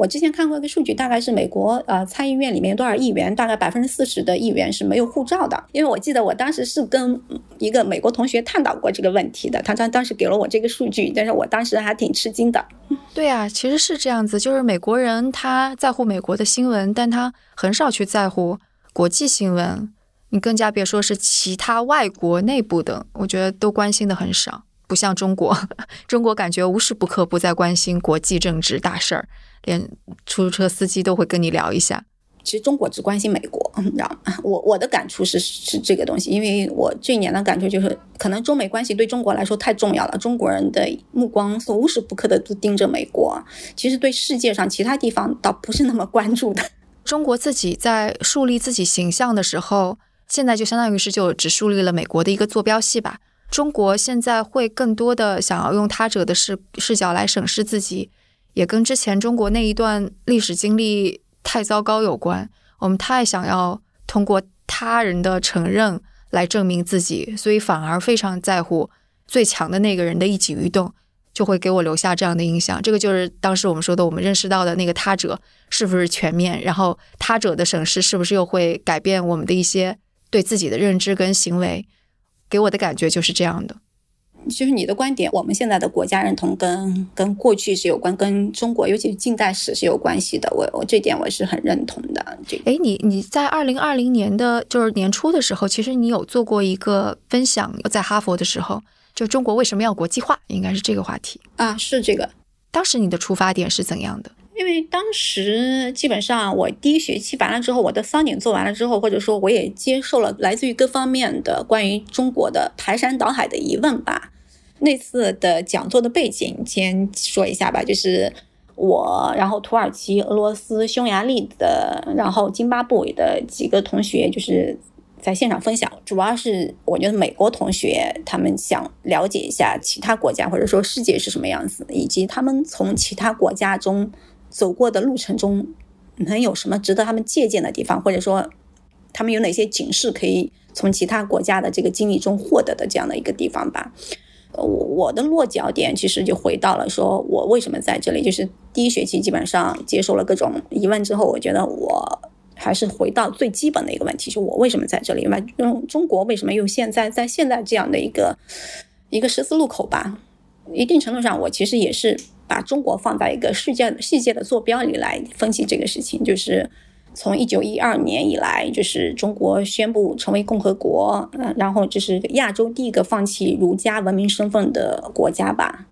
我之前看过一个数据，大概是美国呃参议院里面多少议员，大概百分之四十的议员是没有护照的。因为我记得我当时是跟一个美国同学探讨过这个问题的，他当当时给了我这个数据，但是我当时还挺吃惊的。对啊，其实是这样子，就是美国人他在乎美国的新闻，但他很少去在乎国际新闻，你更加别说是其他外国内部的，我觉得都关心的很少。不像中国，中国感觉无时不刻不在关心国际政治大事儿。连出租车司机都会跟你聊一下。其实中国只关心美国，你知道吗？我我的感触是是这个东西，因为我这一年的感触就是，可能中美关系对中国来说太重要了，中国人的目光是无时不刻的都盯着美国。其实对世界上其他地方倒不是那么关注的。中国自己在树立自己形象的时候，现在就相当于是就只树立了美国的一个坐标系吧。中国现在会更多的想要用他者的视视角来审视自己。也跟之前中国那一段历史经历太糟糕有关。我们太想要通过他人的承认来证明自己，所以反而非常在乎最强的那个人的一举一动，就会给我留下这样的印象。这个就是当时我们说的，我们认识到的那个他者是不是全面，然后他者的审视是不是又会改变我们的一些对自己的认知跟行为，给我的感觉就是这样的。就是你的观点，我们现在的国家认同跟跟过去是有关，跟中国尤其是近代史是有关系的。我我这点我是很认同的。这哎，你你在二零二零年的就是年初的时候，其实你有做过一个分享，在哈佛的时候，就中国为什么要国际化，应该是这个话题啊，是这个。当时你的出发点是怎样的？因为当时基本上我第一学期完了之后，我的桑点做完了之后，或者说我也接受了来自于各方面的关于中国的排山倒海的疑问吧。那次的讲座的背景先说一下吧，就是我，然后土耳其、俄罗斯、匈牙利的，然后津巴布韦的几个同学，就是在现场分享。主要是我觉得美国同学他们想了解一下其他国家或者说世界是什么样子，以及他们从其他国家中。走过的路程中，能有什么值得他们借鉴的地方，或者说他们有哪些警示可以从其他国家的这个经历中获得的这样的一个地方吧？我我的落脚点其实就回到了说我为什么在这里，就是第一学期基本上接受了各种疑问之后，我觉得我还是回到最基本的一个问题，就我为什么在这里？为中中国为什么又现在在现在这样的一个一个十字路口吧？一定程度上，我其实也是。把中国放在一个世界世界的坐标里来分析这个事情，就是从一九一二年以来，就是中国宣布成为共和国，嗯，然后就是亚洲第一个放弃儒家文明身份的国家吧。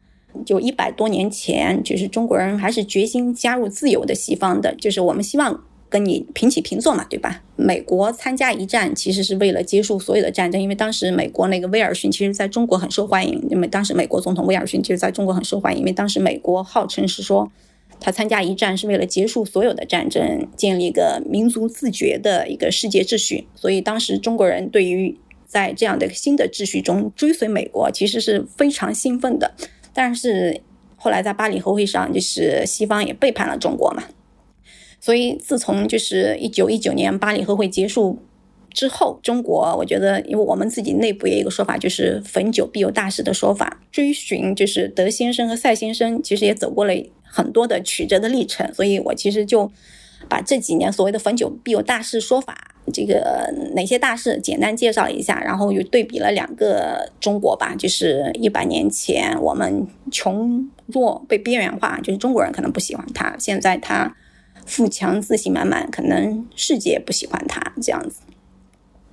就一百多年前，就是中国人还是决心加入自由的西方的，就是我们希望。跟你平起平坐嘛，对吧？美国参加一战其实是为了结束所有的战争，因为当时美国那个威尔逊其实在中国很受欢迎，因为当时美国总统威尔逊其实在中国很受欢迎，因为当时美国号称是说他参加一战是为了结束所有的战争，建立一个民族自觉的一个世界秩序，所以当时中国人对于在这样的新的秩序中追随美国其实是非常兴奋的。但是后来在巴黎和会上，就是西方也背叛了中国嘛。所以，自从就是一九一九年巴黎和会结束之后，中国我觉得，因为我们自己内部也有一个说法，就是“逢九必有大事”的说法，追寻就是德先生和赛先生，其实也走过了很多的曲折的历程。所以我其实就把这几年所谓的“逢九必有大事”说法，这个哪些大事简单介绍了一下，然后又对比了两个中国吧，就是一百年前我们穷弱被边缘化，就是中国人可能不喜欢他，现在他。富强、自信满满，可能世界不喜欢他这样子。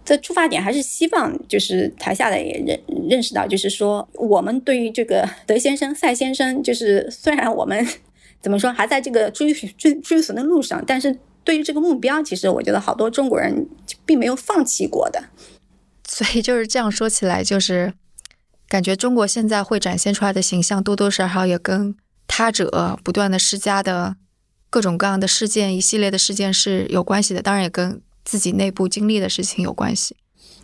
这出发点还是希望，就是台下的也认认识到，就是说，我们对于这个德先生、赛先生，就是虽然我们怎么说还在这个追追追寻的路上，但是对于这个目标，其实我觉得好多中国人并没有放弃过的。所以就是这样说起来，就是感觉中国现在会展现出来的形象，多多少少也跟他者不断的施加的。各种各样的事件，一系列的事件是有关系的，当然也跟自己内部经历的事情有关系。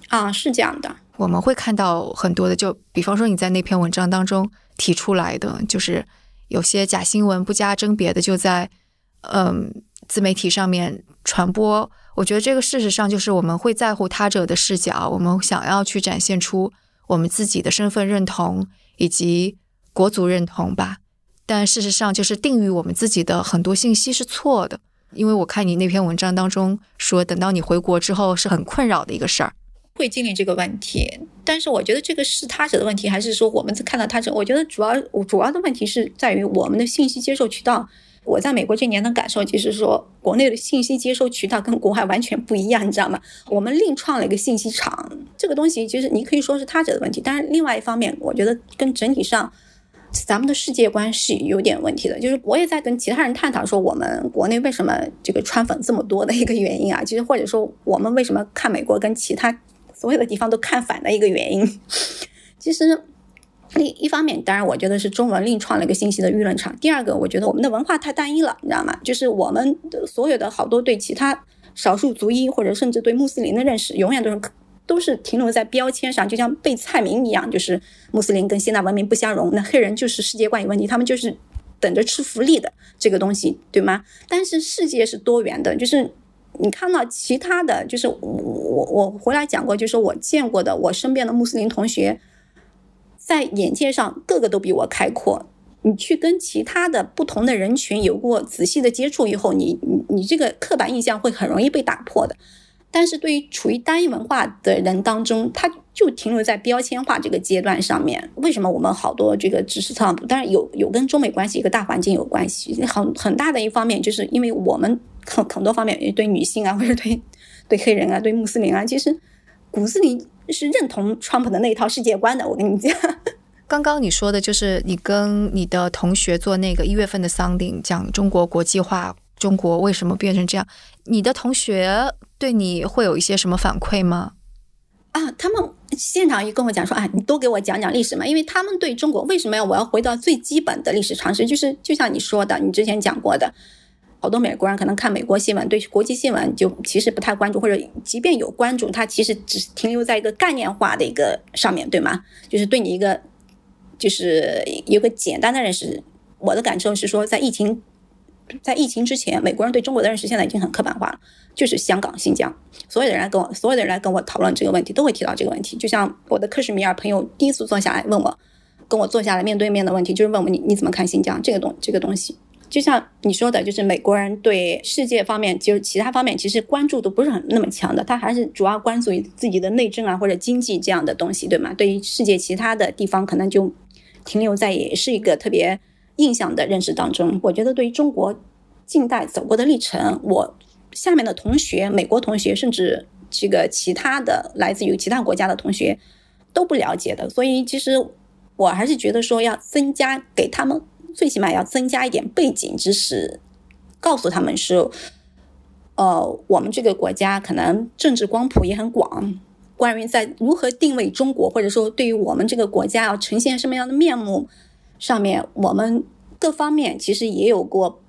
啊，是这样的。我们会看到很多的，就比方说你在那篇文章当中提出来的，就是有些假新闻不加甄别的就在嗯自媒体上面传播。我觉得这个事实上就是我们会在乎他者的视角，我们想要去展现出我们自己的身份认同以及国足认同吧。但事实上，就是定于我们自己的很多信息是错的，因为我看你那篇文章当中说，等到你回国之后是很困扰的一个事儿，会经历这个问题。但是我觉得这个是他者的问题，还是说我们看到他者？我觉得主要主要的问题是在于我们的信息接受渠道。我在美国这年的感受就是说，国内的信息接收渠道跟国外完全不一样，你知道吗？我们另创了一个信息场，这个东西其实你可以说是他者的问题，但是另外一方面，我觉得跟整体上。咱们的世界观是有点问题的，就是我也在跟其他人探讨说，我们国内为什么这个川粉这么多的一个原因啊，其实或者说我们为什么看美国跟其他所有的地方都看反的一个原因，其实一一方面，当然我觉得是中文另创了一个信息的舆论场。第二个，我觉得我们的文化太单一了，你知道吗？就是我们的所有的好多对其他少数族裔或者甚至对穆斯林的认识，永远都是。都是停留在标签上，就像背菜名一样，就是穆斯林跟现代文明不相容，那黑人就是世界观有问题，他们就是等着吃福利的这个东西，对吗？但是世界是多元的，就是你看到其他的就是我我我回来讲过，就是我见过的我身边的穆斯林同学，在眼界上个个都比我开阔。你去跟其他的不同的人群有过仔细的接触以后，你你你这个刻板印象会很容易被打破的。但是对于处于单一文化的人当中，他就停留在标签化这个阶段上面。为什么我们好多这个知识特朗普？当然有有跟中美关系一个大环境有关系，很很大的一方面就是因为我们很很多方面对女性啊，或者对对黑人啊，对穆斯林啊，其实骨子里是认同川普的那一套世界观的。我跟你讲。刚刚你说的就是你跟你的同学做那个一月份的 sounding，讲中国国际化，中国为什么变成这样？你的同学对你会有一些什么反馈吗？啊，他们现场也跟我讲说，啊，你多给我讲讲历史嘛，因为他们对中国为什么要我要回到最基本的历史常识，就是就像你说的，你之前讲过的，好多美国人可能看美国新闻，对国际新闻就其实不太关注，或者即便有关注，他其实只停留在一个概念化的一个上面对吗？就是对你一个。就是有个简单的认识，我的感受是说，在疫情，在疫情之前，美国人对中国的认识现在已经很刻板化了。就是香港、新疆，所有的人来跟我，所有的人来跟我讨论这个问题，都会提到这个问题。就像我的克什米尔朋友第一次坐下来问我，跟我坐下来面对面的问题，就是问我你你怎么看新疆这个东这个东西。就像你说的，就是美国人对世界方面，就是其他方面，其实关注度不是很那么强的，他还是主要关注于自己的内政啊或者经济这样的东西，对吗？对于世界其他的地方，可能就。停留在也是一个特别印象的认识当中。我觉得对于中国近代走过的历程，我下面的同学、美国同学，甚至这个其他的来自于其他国家的同学都不了解的。所以，其实我还是觉得说要增加给他们，最起码要增加一点背景知识，告诉他们说，呃，我们这个国家可能政治光谱也很广。关于在如何定位中国，或者说对于我们这个国家要呈现什么样的面目，上面我们各方面其实也有过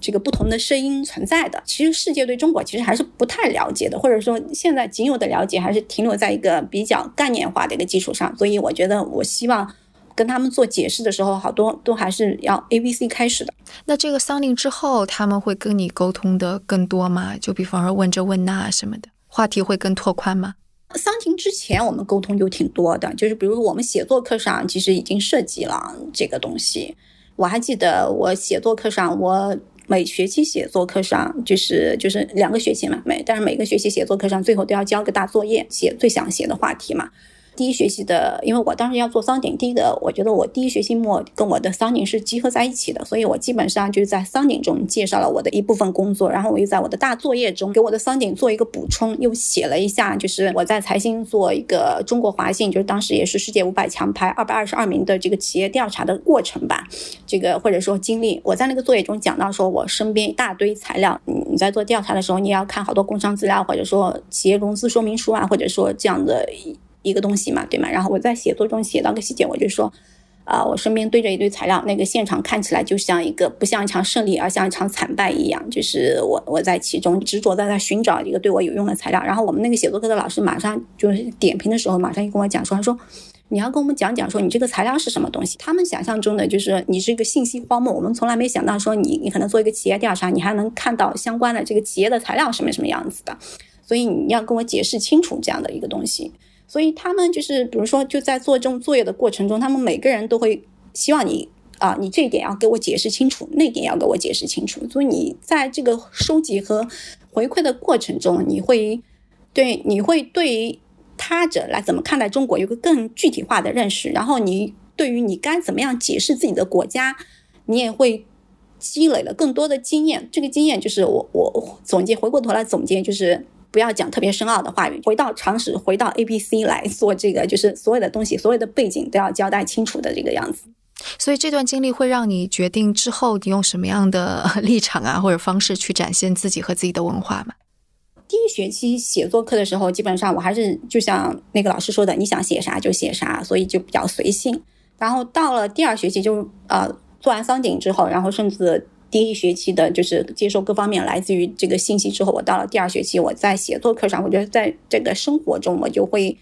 这个不同的声音存在的。其实世界对中国其实还是不太了解的，或者说现在仅有的了解还是停留在一个比较概念化的一个基础上。所以我觉得，我希望跟他们做解释的时候，好多都还是要 A、B、C 开始的。那这个桑林之后，他们会跟你沟通的更多吗？就比方说问这问那什么的，话题会更拓宽吗？桑婷之前我们沟通就挺多的，就是比如我们写作课上其实已经涉及了这个东西。我还记得我写作课上，我每学期写作课上就是就是两个学期嘛，每但是每个学期写作课上最后都要交个大作业，写最想写的话题嘛。第一学期的，因为我当时要做桑顶，第一个我觉得我第一学期末跟我的桑顶是集合在一起的，所以我基本上就是在桑顶中介绍了我的一部分工作，然后我又在我的大作业中给我的桑顶做一个补充，又写了一下，就是我在财新做一个中国华信，就是当时也是世界五百强排二百二十二名的这个企业调查的过程吧，这个或者说经历，我在那个作业中讲到说，我身边一大堆材料，你在做调查的时候，你要看好多工商资料，或者说企业融资说明书啊，或者说这样的。一个东西嘛，对吗？然后我在写作中写到个细节，我就说，啊，我身边堆着一堆材料，那个现场看起来就像一个不像一场胜利，而像一场惨败一样。就是我我在其中执着在在寻找一个对我有用的材料。然后我们那个写作课的老师马上就是点评的时候，马上就跟我讲说，他说你要跟我们讲讲说你这个材料是什么东西。他们想象中的就是你是一个信息荒漠，我们从来没想到说你你可能做一个企业调查，你还能看到相关的这个企业的材料什么什么样子的。所以你要跟我解释清楚这样的一个东西。所以他们就是，比如说，就在做这种作业的过程中，他们每个人都会希望你啊，你这一点要给我解释清楚，那点要给我解释清楚。所以你在这个收集和回馈的过程中，你会对你会对他者来怎么看待中国有个更具体化的认识，然后你对于你该怎么样解释自己的国家，你也会积累了更多的经验。这个经验就是我我总结回过头来总结就是。不要讲特别深奥的话语，回到常识，回到 A B C 来做这个，就是所有的东西，所有的背景都要交代清楚的这个样子。所以这段经历会让你决定之后你用什么样的立场啊，或者方式去展现自己和自己的文化吗？第一学期写作课的时候，基本上我还是就像那个老师说的，你想写啥就写啥，所以就比较随性。然后到了第二学期，就呃做完桑顶之后，然后甚至。第一学期的就是接受各方面来自于这个信息之后，我到了第二学期，我在写作课上，我觉得在这个生活中，我就会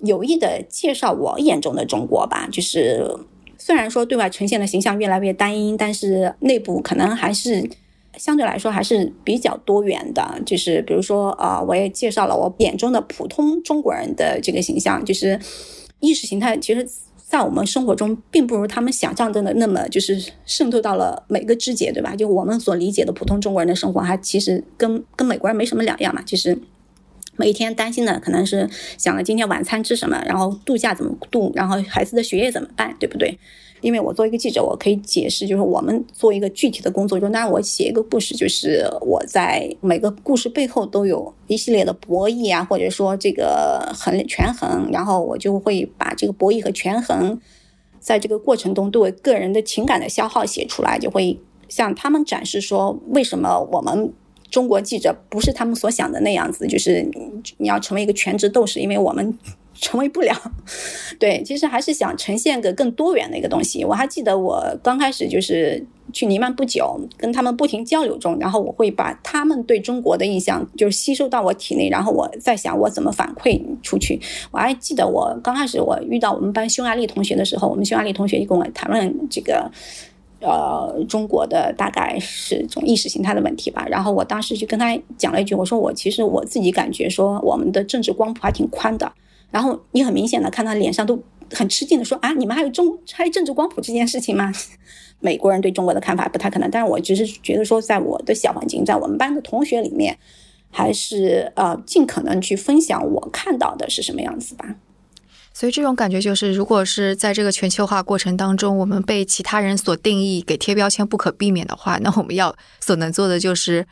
有意的介绍我眼中的中国吧。就是虽然说对外呈现的形象越来越单一，但是内部可能还是相对来说还是比较多元的。就是比如说，呃，我也介绍了我眼中的普通中国人的这个形象，就是意识形态其实。在我们生活中，并不如他们想象中的那么就是渗透到了每个枝节，对吧？就我们所理解的普通中国人的生活，还其实跟跟美国人没什么两样嘛。其实每天担心的可能是想了今天晚餐吃什么，然后度假怎么度，然后孩子的学业怎么办，对不对？因为我作为一个记者，我可以解释，就是我们做一个具体的工作中，当然我写一个故事，就是我在每个故事背后都有一系列的博弈啊，或者说这个衡权衡，然后我就会把这个博弈和权衡，在这个过程中对我个人的情感的消耗写出来，就会向他们展示说，为什么我们中国记者不是他们所想的那样子，就是你要成为一个全职斗士，因为我们。成为不了，对，其实还是想呈现个更多元的一个东西。我还记得我刚开始就是去尼曼不久，跟他们不停交流中，然后我会把他们对中国的印象就是吸收到我体内，然后我在想我怎么反馈出去。我还记得我刚开始我遇到我们班匈牙利同学的时候，我们匈牙利同学就跟我谈论这个呃中国的大概是种意识形态的问题吧。然后我当时就跟他讲了一句，我说我其实我自己感觉说我们的政治光谱还挺宽的。然后你很明显的看他脸上都很吃惊的说啊，你们还有中还有政治光谱这件事情吗？美国人对中国的看法不太可能，但是我只是觉得说，在我的小环境，在我们班的同学里面，还是呃尽可能去分享我看到的是什么样子吧。所以这种感觉就是，如果是在这个全球化过程当中，我们被其他人所定义、给贴标签不可避免的话，那我们要所能做的就是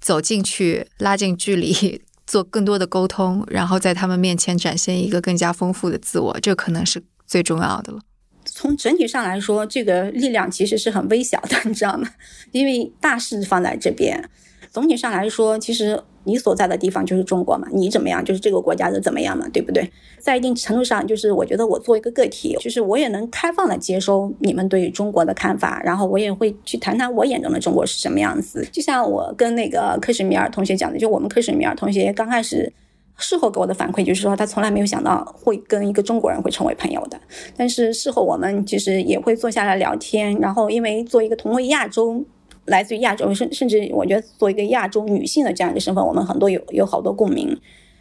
走进去，拉近距离。做更多的沟通，然后在他们面前展现一个更加丰富的自我，这可能是最重要的了。从整体上来说，这个力量其实是很微小的，你知道吗？因为大事放在这边。总体上来说，其实。你所在的地方就是中国嘛，你怎么样就是这个国家的怎么样嘛，对不对？在一定程度上，就是我觉得我做一个个体，就是我也能开放的接收你们对于中国的看法，然后我也会去谈谈我眼中的中国是什么样子。就像我跟那个克什米尔同学讲的，就我们克什米尔同学刚开始事后给我的反馈就是说，他从来没有想到会跟一个中国人会成为朋友的。但是事后我们其实也会坐下来聊天，然后因为做一个同为亚洲。来自于亚洲，甚甚至我觉得作为一个亚洲女性的这样一个身份，我们很多有有好多共鸣。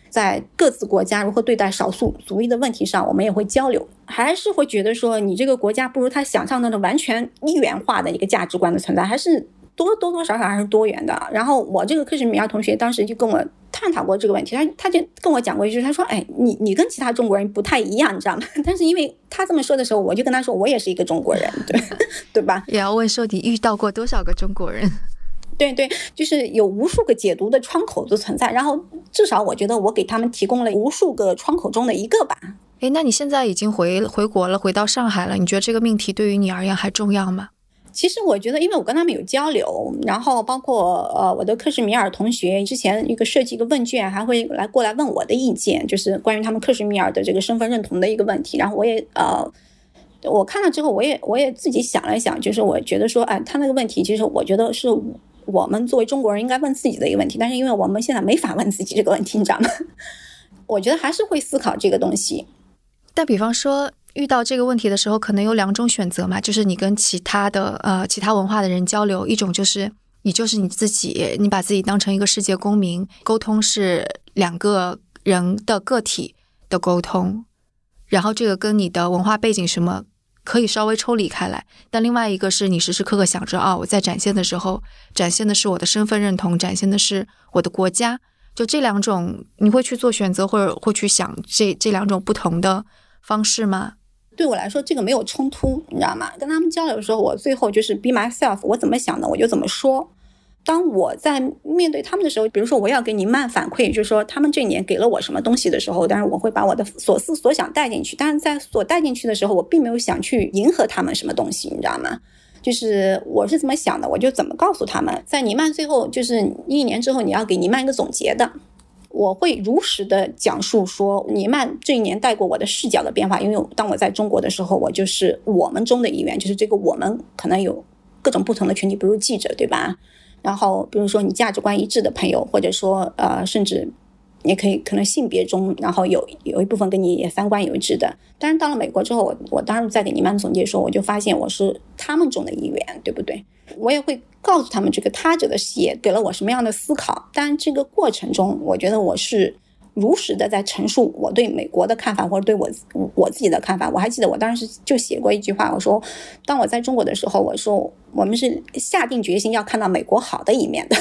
在各自国家如何对待少数族裔的问题上，我们也会交流，还是会觉得说，你这个国家不如他想象中的完全一元化的一个价值观的存在，还是。多多多少少还是多元的。然后我这个克什米尔同学当时就跟我探讨过这个问题，他他就跟我讲过一句，他说：“哎，你你跟其他中国人不太一样，你知道吗？” 但是因为他这么说的时候，我就跟他说，我也是一个中国人，对 对吧？也要问说你遇到过多少个中国人？对对，就是有无数个解读的窗口的存在。然后至少我觉得我给他们提供了无数个窗口中的一个吧。哎，那你现在已经回回国了，回到上海了，你觉得这个命题对于你而言还重要吗？其实我觉得，因为我跟他们有交流，然后包括呃我的克什米尔同学之前一个设计一个问卷，还会来过来问我的意见，就是关于他们克什米尔的这个身份认同的一个问题。然后我也呃我看了之后，我也我也自己想了想，就是我觉得说，哎，他那个问题，其实我觉得是我们作为中国人应该问自己的一个问题。但是因为我们现在没法问自己这个问题，你知道吗？我觉得还是会思考这个东西。但比方说。遇到这个问题的时候，可能有两种选择嘛，就是你跟其他的呃其他文化的人交流，一种就是你就是你自己，你把自己当成一个世界公民，沟通是两个人的个体的沟通，然后这个跟你的文化背景什么可以稍微抽离开来。但另外一个是你时时刻刻想着啊，我在展现的时候，展现的是我的身份认同，展现的是我的国家，就这两种，你会去做选择，或者会去想这这两种不同的方式吗？对我来说，这个没有冲突，你知道吗？跟他们交流的时候，我最后就是 be myself，我怎么想的我就怎么说。当我在面对他们的时候，比如说我要给你慢反馈，就是说他们这一年给了我什么东西的时候，但是我会把我的所思所想带进去。但是在所带进去的时候，我并没有想去迎合他们什么东西，你知道吗？就是我是怎么想的，我就怎么告诉他们。在尼曼最后就是一年之后，你要给尼曼一个总结的。我会如实的讲述说，尼曼这一年带过我的视角的变化。因为当我在中国的时候，我就是我们中的一员，就是这个我们可能有各种不同的群体，比如记者，对吧？然后比如说你价值观一致的朋友，或者说呃，甚至也可以可能性别中，然后有有一部分跟你也三观一致的。但是到了美国之后，我我当时在给你们总结说，我就发现我是他们中的一员，对不对？我也会告诉他们这个他者的视野给了我什么样的思考。但这个过程中，我觉得我是如实的在陈述我对美国的看法，或者对我我自己的看法。我还记得我当时就写过一句话，我说，当我在中国的时候，我说我们是下定决心要看到美国好的一面的。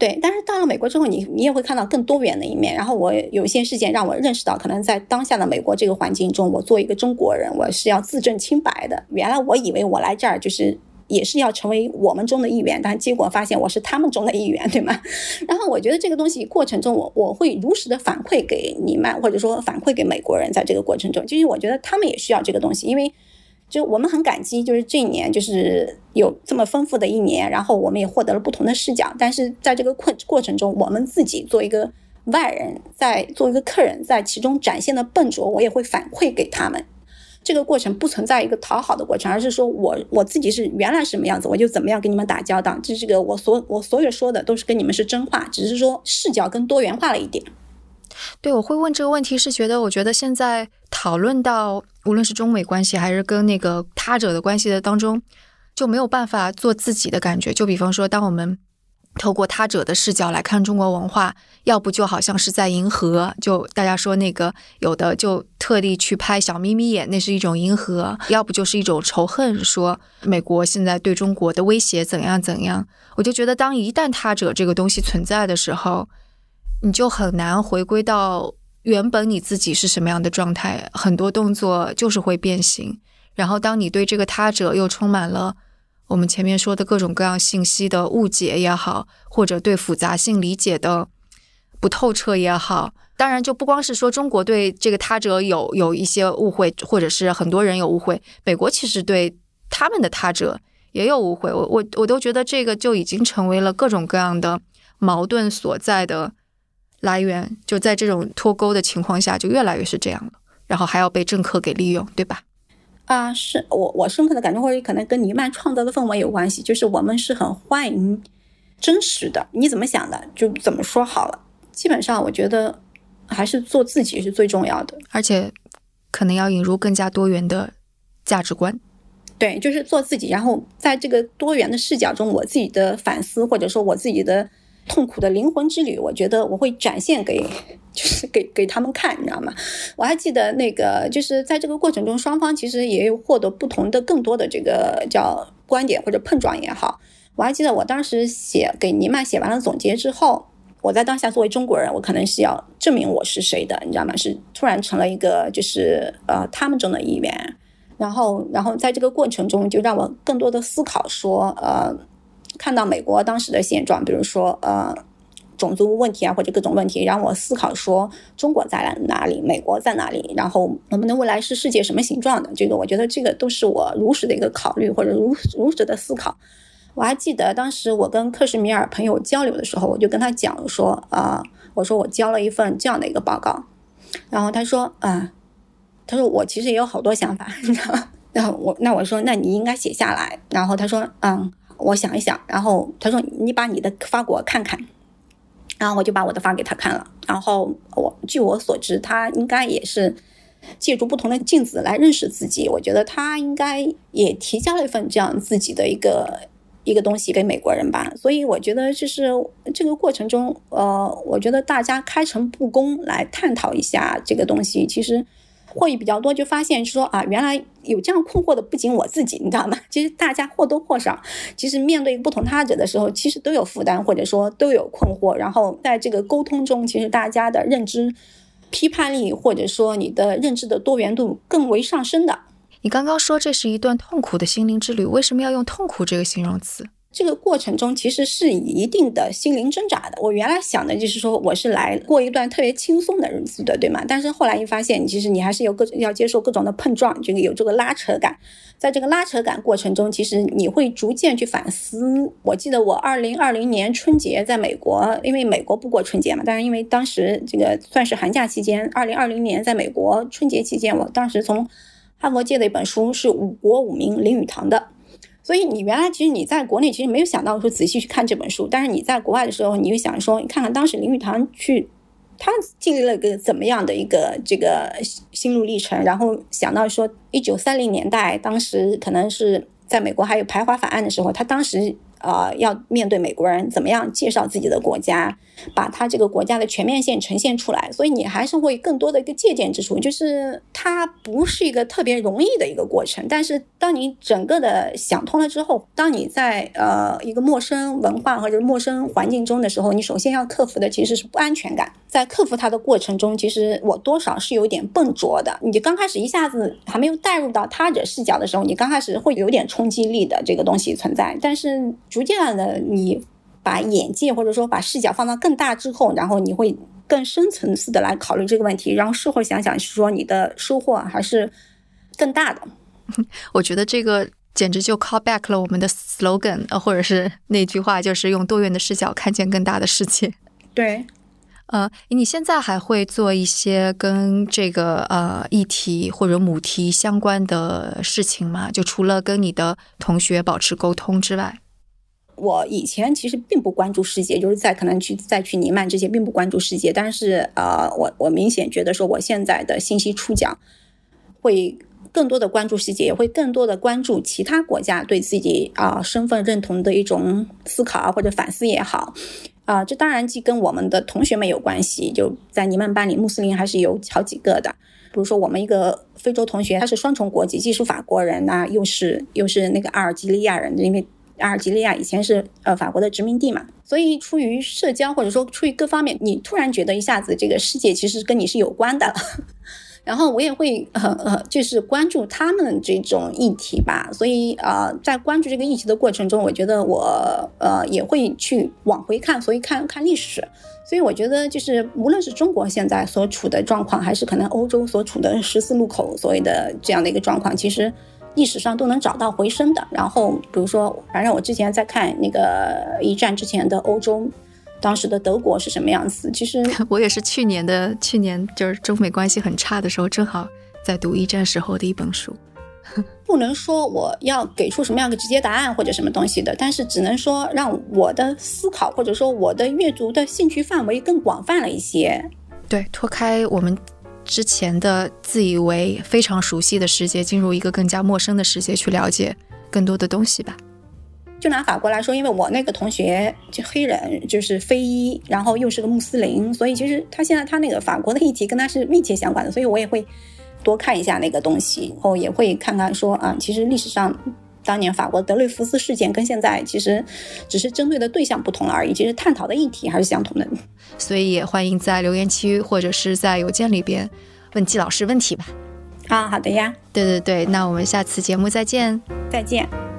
对，但是到了美国之后，你你也会看到更多元的一面。然后我有一些事件让我认识到，可能在当下的美国这个环境中，我作为一个中国人，我是要自证清白的。原来我以为我来这儿就是也是要成为我们中的一员，但结果发现我是他们中的一员，对吗？然后我觉得这个东西过程中，我我会如实的反馈给你们，或者说反馈给美国人，在这个过程中，就是我觉得他们也需要这个东西，因为。就我们很感激，就是这一年就是有这么丰富的一年，然后我们也获得了不同的视角。但是在这个困过程中，我们自己做一个外人，在做一个客人，在其中展现的笨拙，我也会反馈给他们。这个过程不存在一个讨好的过程，而是说我我自己是原来什么样子，我就怎么样跟你们打交道。就这个我所我所有说的都是跟你们是真话，只是说视角更多元化了一点。对，我会问这个问题，是觉得我觉得现在讨论到无论是中美关系还是跟那个他者的关系的当中，就没有办法做自己的感觉。就比方说，当我们透过他者的视角来看中国文化，要不就好像是在迎合，就大家说那个有的就特地去拍小眯眯眼，那是一种迎合；要不就是一种仇恨，说美国现在对中国的威胁怎样怎样。我就觉得，当一旦他者这个东西存在的时候，你就很难回归到原本你自己是什么样的状态，很多动作就是会变形。然后，当你对这个他者又充满了我们前面说的各种各样信息的误解也好，或者对复杂性理解的不透彻也好，当然就不光是说中国对这个他者有有一些误会，或者是很多人有误会，美国其实对他们的他者也有误会。我我我都觉得这个就已经成为了各种各样的矛盾所在的。来源就在这种脱钩的情况下，就越来越是这样了，然后还要被政客给利用，对吧？啊，是我我深刻的感觉，或者可能跟尼曼创造的氛围有关系，就是我们是很欢迎真实的，你怎么想的就怎么说好了。基本上，我觉得还是做自己是最重要的，而且可能要引入更加多元的价值观。对，就是做自己，然后在这个多元的视角中，我自己的反思，或者说我自己的。痛苦的灵魂之旅，我觉得我会展现给，就是给给他们看，你知道吗？我还记得那个，就是在这个过程中，双方其实也有获得不同的、更多的这个叫观点或者碰撞也好。我还记得我当时写给尼曼写完了总结之后，我在当下作为中国人，我可能是要证明我是谁的，你知道吗？是突然成了一个就是呃他们中的一员，然后然后在这个过程中，就让我更多的思考说呃。看到美国当时的现状，比如说呃种族问题啊，或者各种问题，让我思考说中国在哪里，美国在哪里，然后我们的未来是世界什么形状的？这个我觉得这个都是我如实的一个考虑或者如如实的思考。我还记得当时我跟克什米尔朋友交流的时候，我就跟他讲说啊，我说我交了一份这样的一个报告，然后他说啊，他说我其实也有好多想法，你知道吗？然后我那我说那你应该写下来，然后他说嗯。我想一想，然后他说：“你把你的发给我看看。”然后我就把我的发给他看了。然后我据我所知，他应该也是借助不同的镜子来认识自己。我觉得他应该也提交了一份这样自己的一个一个东西给美国人吧。所以我觉得就是这个过程中，呃，我觉得大家开诚布公来探讨一下这个东西，其实。获益比较多，就发现说啊，原来有这样困惑的不仅我自己，你知道吗？其实大家或多或少，其实面对不同他者的时候，其实都有负担，或者说都有困惑。然后在这个沟通中，其实大家的认知、批判力，或者说你的认知的多元度更为上升的。你刚刚说这是一段痛苦的心灵之旅，为什么要用痛苦这个形容词？这个过程中其实是以一定的心灵挣扎的。我原来想的就是说，我是来过一段特别轻松的日子的，对吗？但是后来一发现，其实你还是有各种要接受各种的碰撞，这个有这个拉扯感。在这个拉扯感过程中，其实你会逐渐去反思。我记得我二零二零年春节在美国，因为美国不过春节嘛，但是因为当时这个算是寒假期间，二零二零年在美国春节期间，我当时从哈佛借的一本书是《五国五名林语堂》的。所以你原来其实你在国内其实没有想到说仔细去看这本书，但是你在国外的时候，你就想说，你看看当时林语堂去，他经历了个怎么样的一个这个心路历程，然后想到说，一九三零年代，当时可能是在美国还有排华法案的时候，他当时。呃，要面对美国人怎么样介绍自己的国家，把他这个国家的全面性呈现出来，所以你还是会更多的一个借鉴之处，就是它不是一个特别容易的一个过程。但是当你整个的想通了之后，当你在呃一个陌生文化或者陌生环境中的时候，你首先要克服的其实是不安全感。在克服它的过程中，其实我多少是有点笨拙的。你刚开始一下子还没有带入到他者视角的时候，你刚开始会有点冲击力的这个东西存在，但是。逐渐的，你把眼界或者说把视角放到更大之后，然后你会更深层次的来考虑这个问题，然后事后想想，是说你的收获还是更大的。我觉得这个简直就 call back 了我们的 slogan，呃，或者是那句话，就是用多元的视角看见更大的世界。对，呃，你现在还会做一些跟这个呃议题或者母题相关的事情吗？就除了跟你的同学保持沟通之外？我以前其实并不关注世界，就是在可能去再去尼曼这些并不关注世界，但是呃，我我明显觉得说我现在的信息触角会更多的关注世界，也会更多的关注其他国家对自己啊身份认同的一种思考啊或者反思也好啊，这当然既跟我们的同学们有关系，就在尼曼班里穆斯林还是有好几个的，比如说我们一个非洲同学，他是双重国籍，既是法国人呐，又是又是那个阿尔及利亚人，因为。阿尔及利亚以前是呃法国的殖民地嘛，所以出于社交或者说出于各方面，你突然觉得一下子这个世界其实跟你是有关的，然后我也会呃呃就是关注他们这种议题吧。所以呃在关注这个议题的过程中，我觉得我呃也会去往回看，所以看看历史。所以我觉得就是无论是中国现在所处的状况，还是可能欧洲所处的十字路口所谓的这样的一个状况，其实。历史上都能找到回声的。然后，比如说，反正我之前在看那个一战之前的欧洲，当时的德国是什么样子。其实 我也是去年的，去年就是中美关系很差的时候，正好在读一战时候的一本书。不能说我要给出什么样的直接答案或者什么东西的，但是只能说让我的思考或者说我的阅读的兴趣范围更广泛了一些。对，脱开我们。之前的自以为非常熟悉的世界，进入一个更加陌生的世界，去了解更多的东西吧。就拿法国来说，因为我那个同学就黑人，就是非裔，然后又是个穆斯林，所以其实他现在他那个法国的议题跟他是密切相关的，所以我也会多看一下那个东西，然后也会看看说啊，其实历史上。当年法国德瑞福斯事件跟现在其实只是针对的对象不同了而已，其实探讨的议题还是相同的。所以也欢迎在留言区或者是在邮件里边问季老师问题吧。啊，好的呀。对对对，那我们下次节目再见。再见。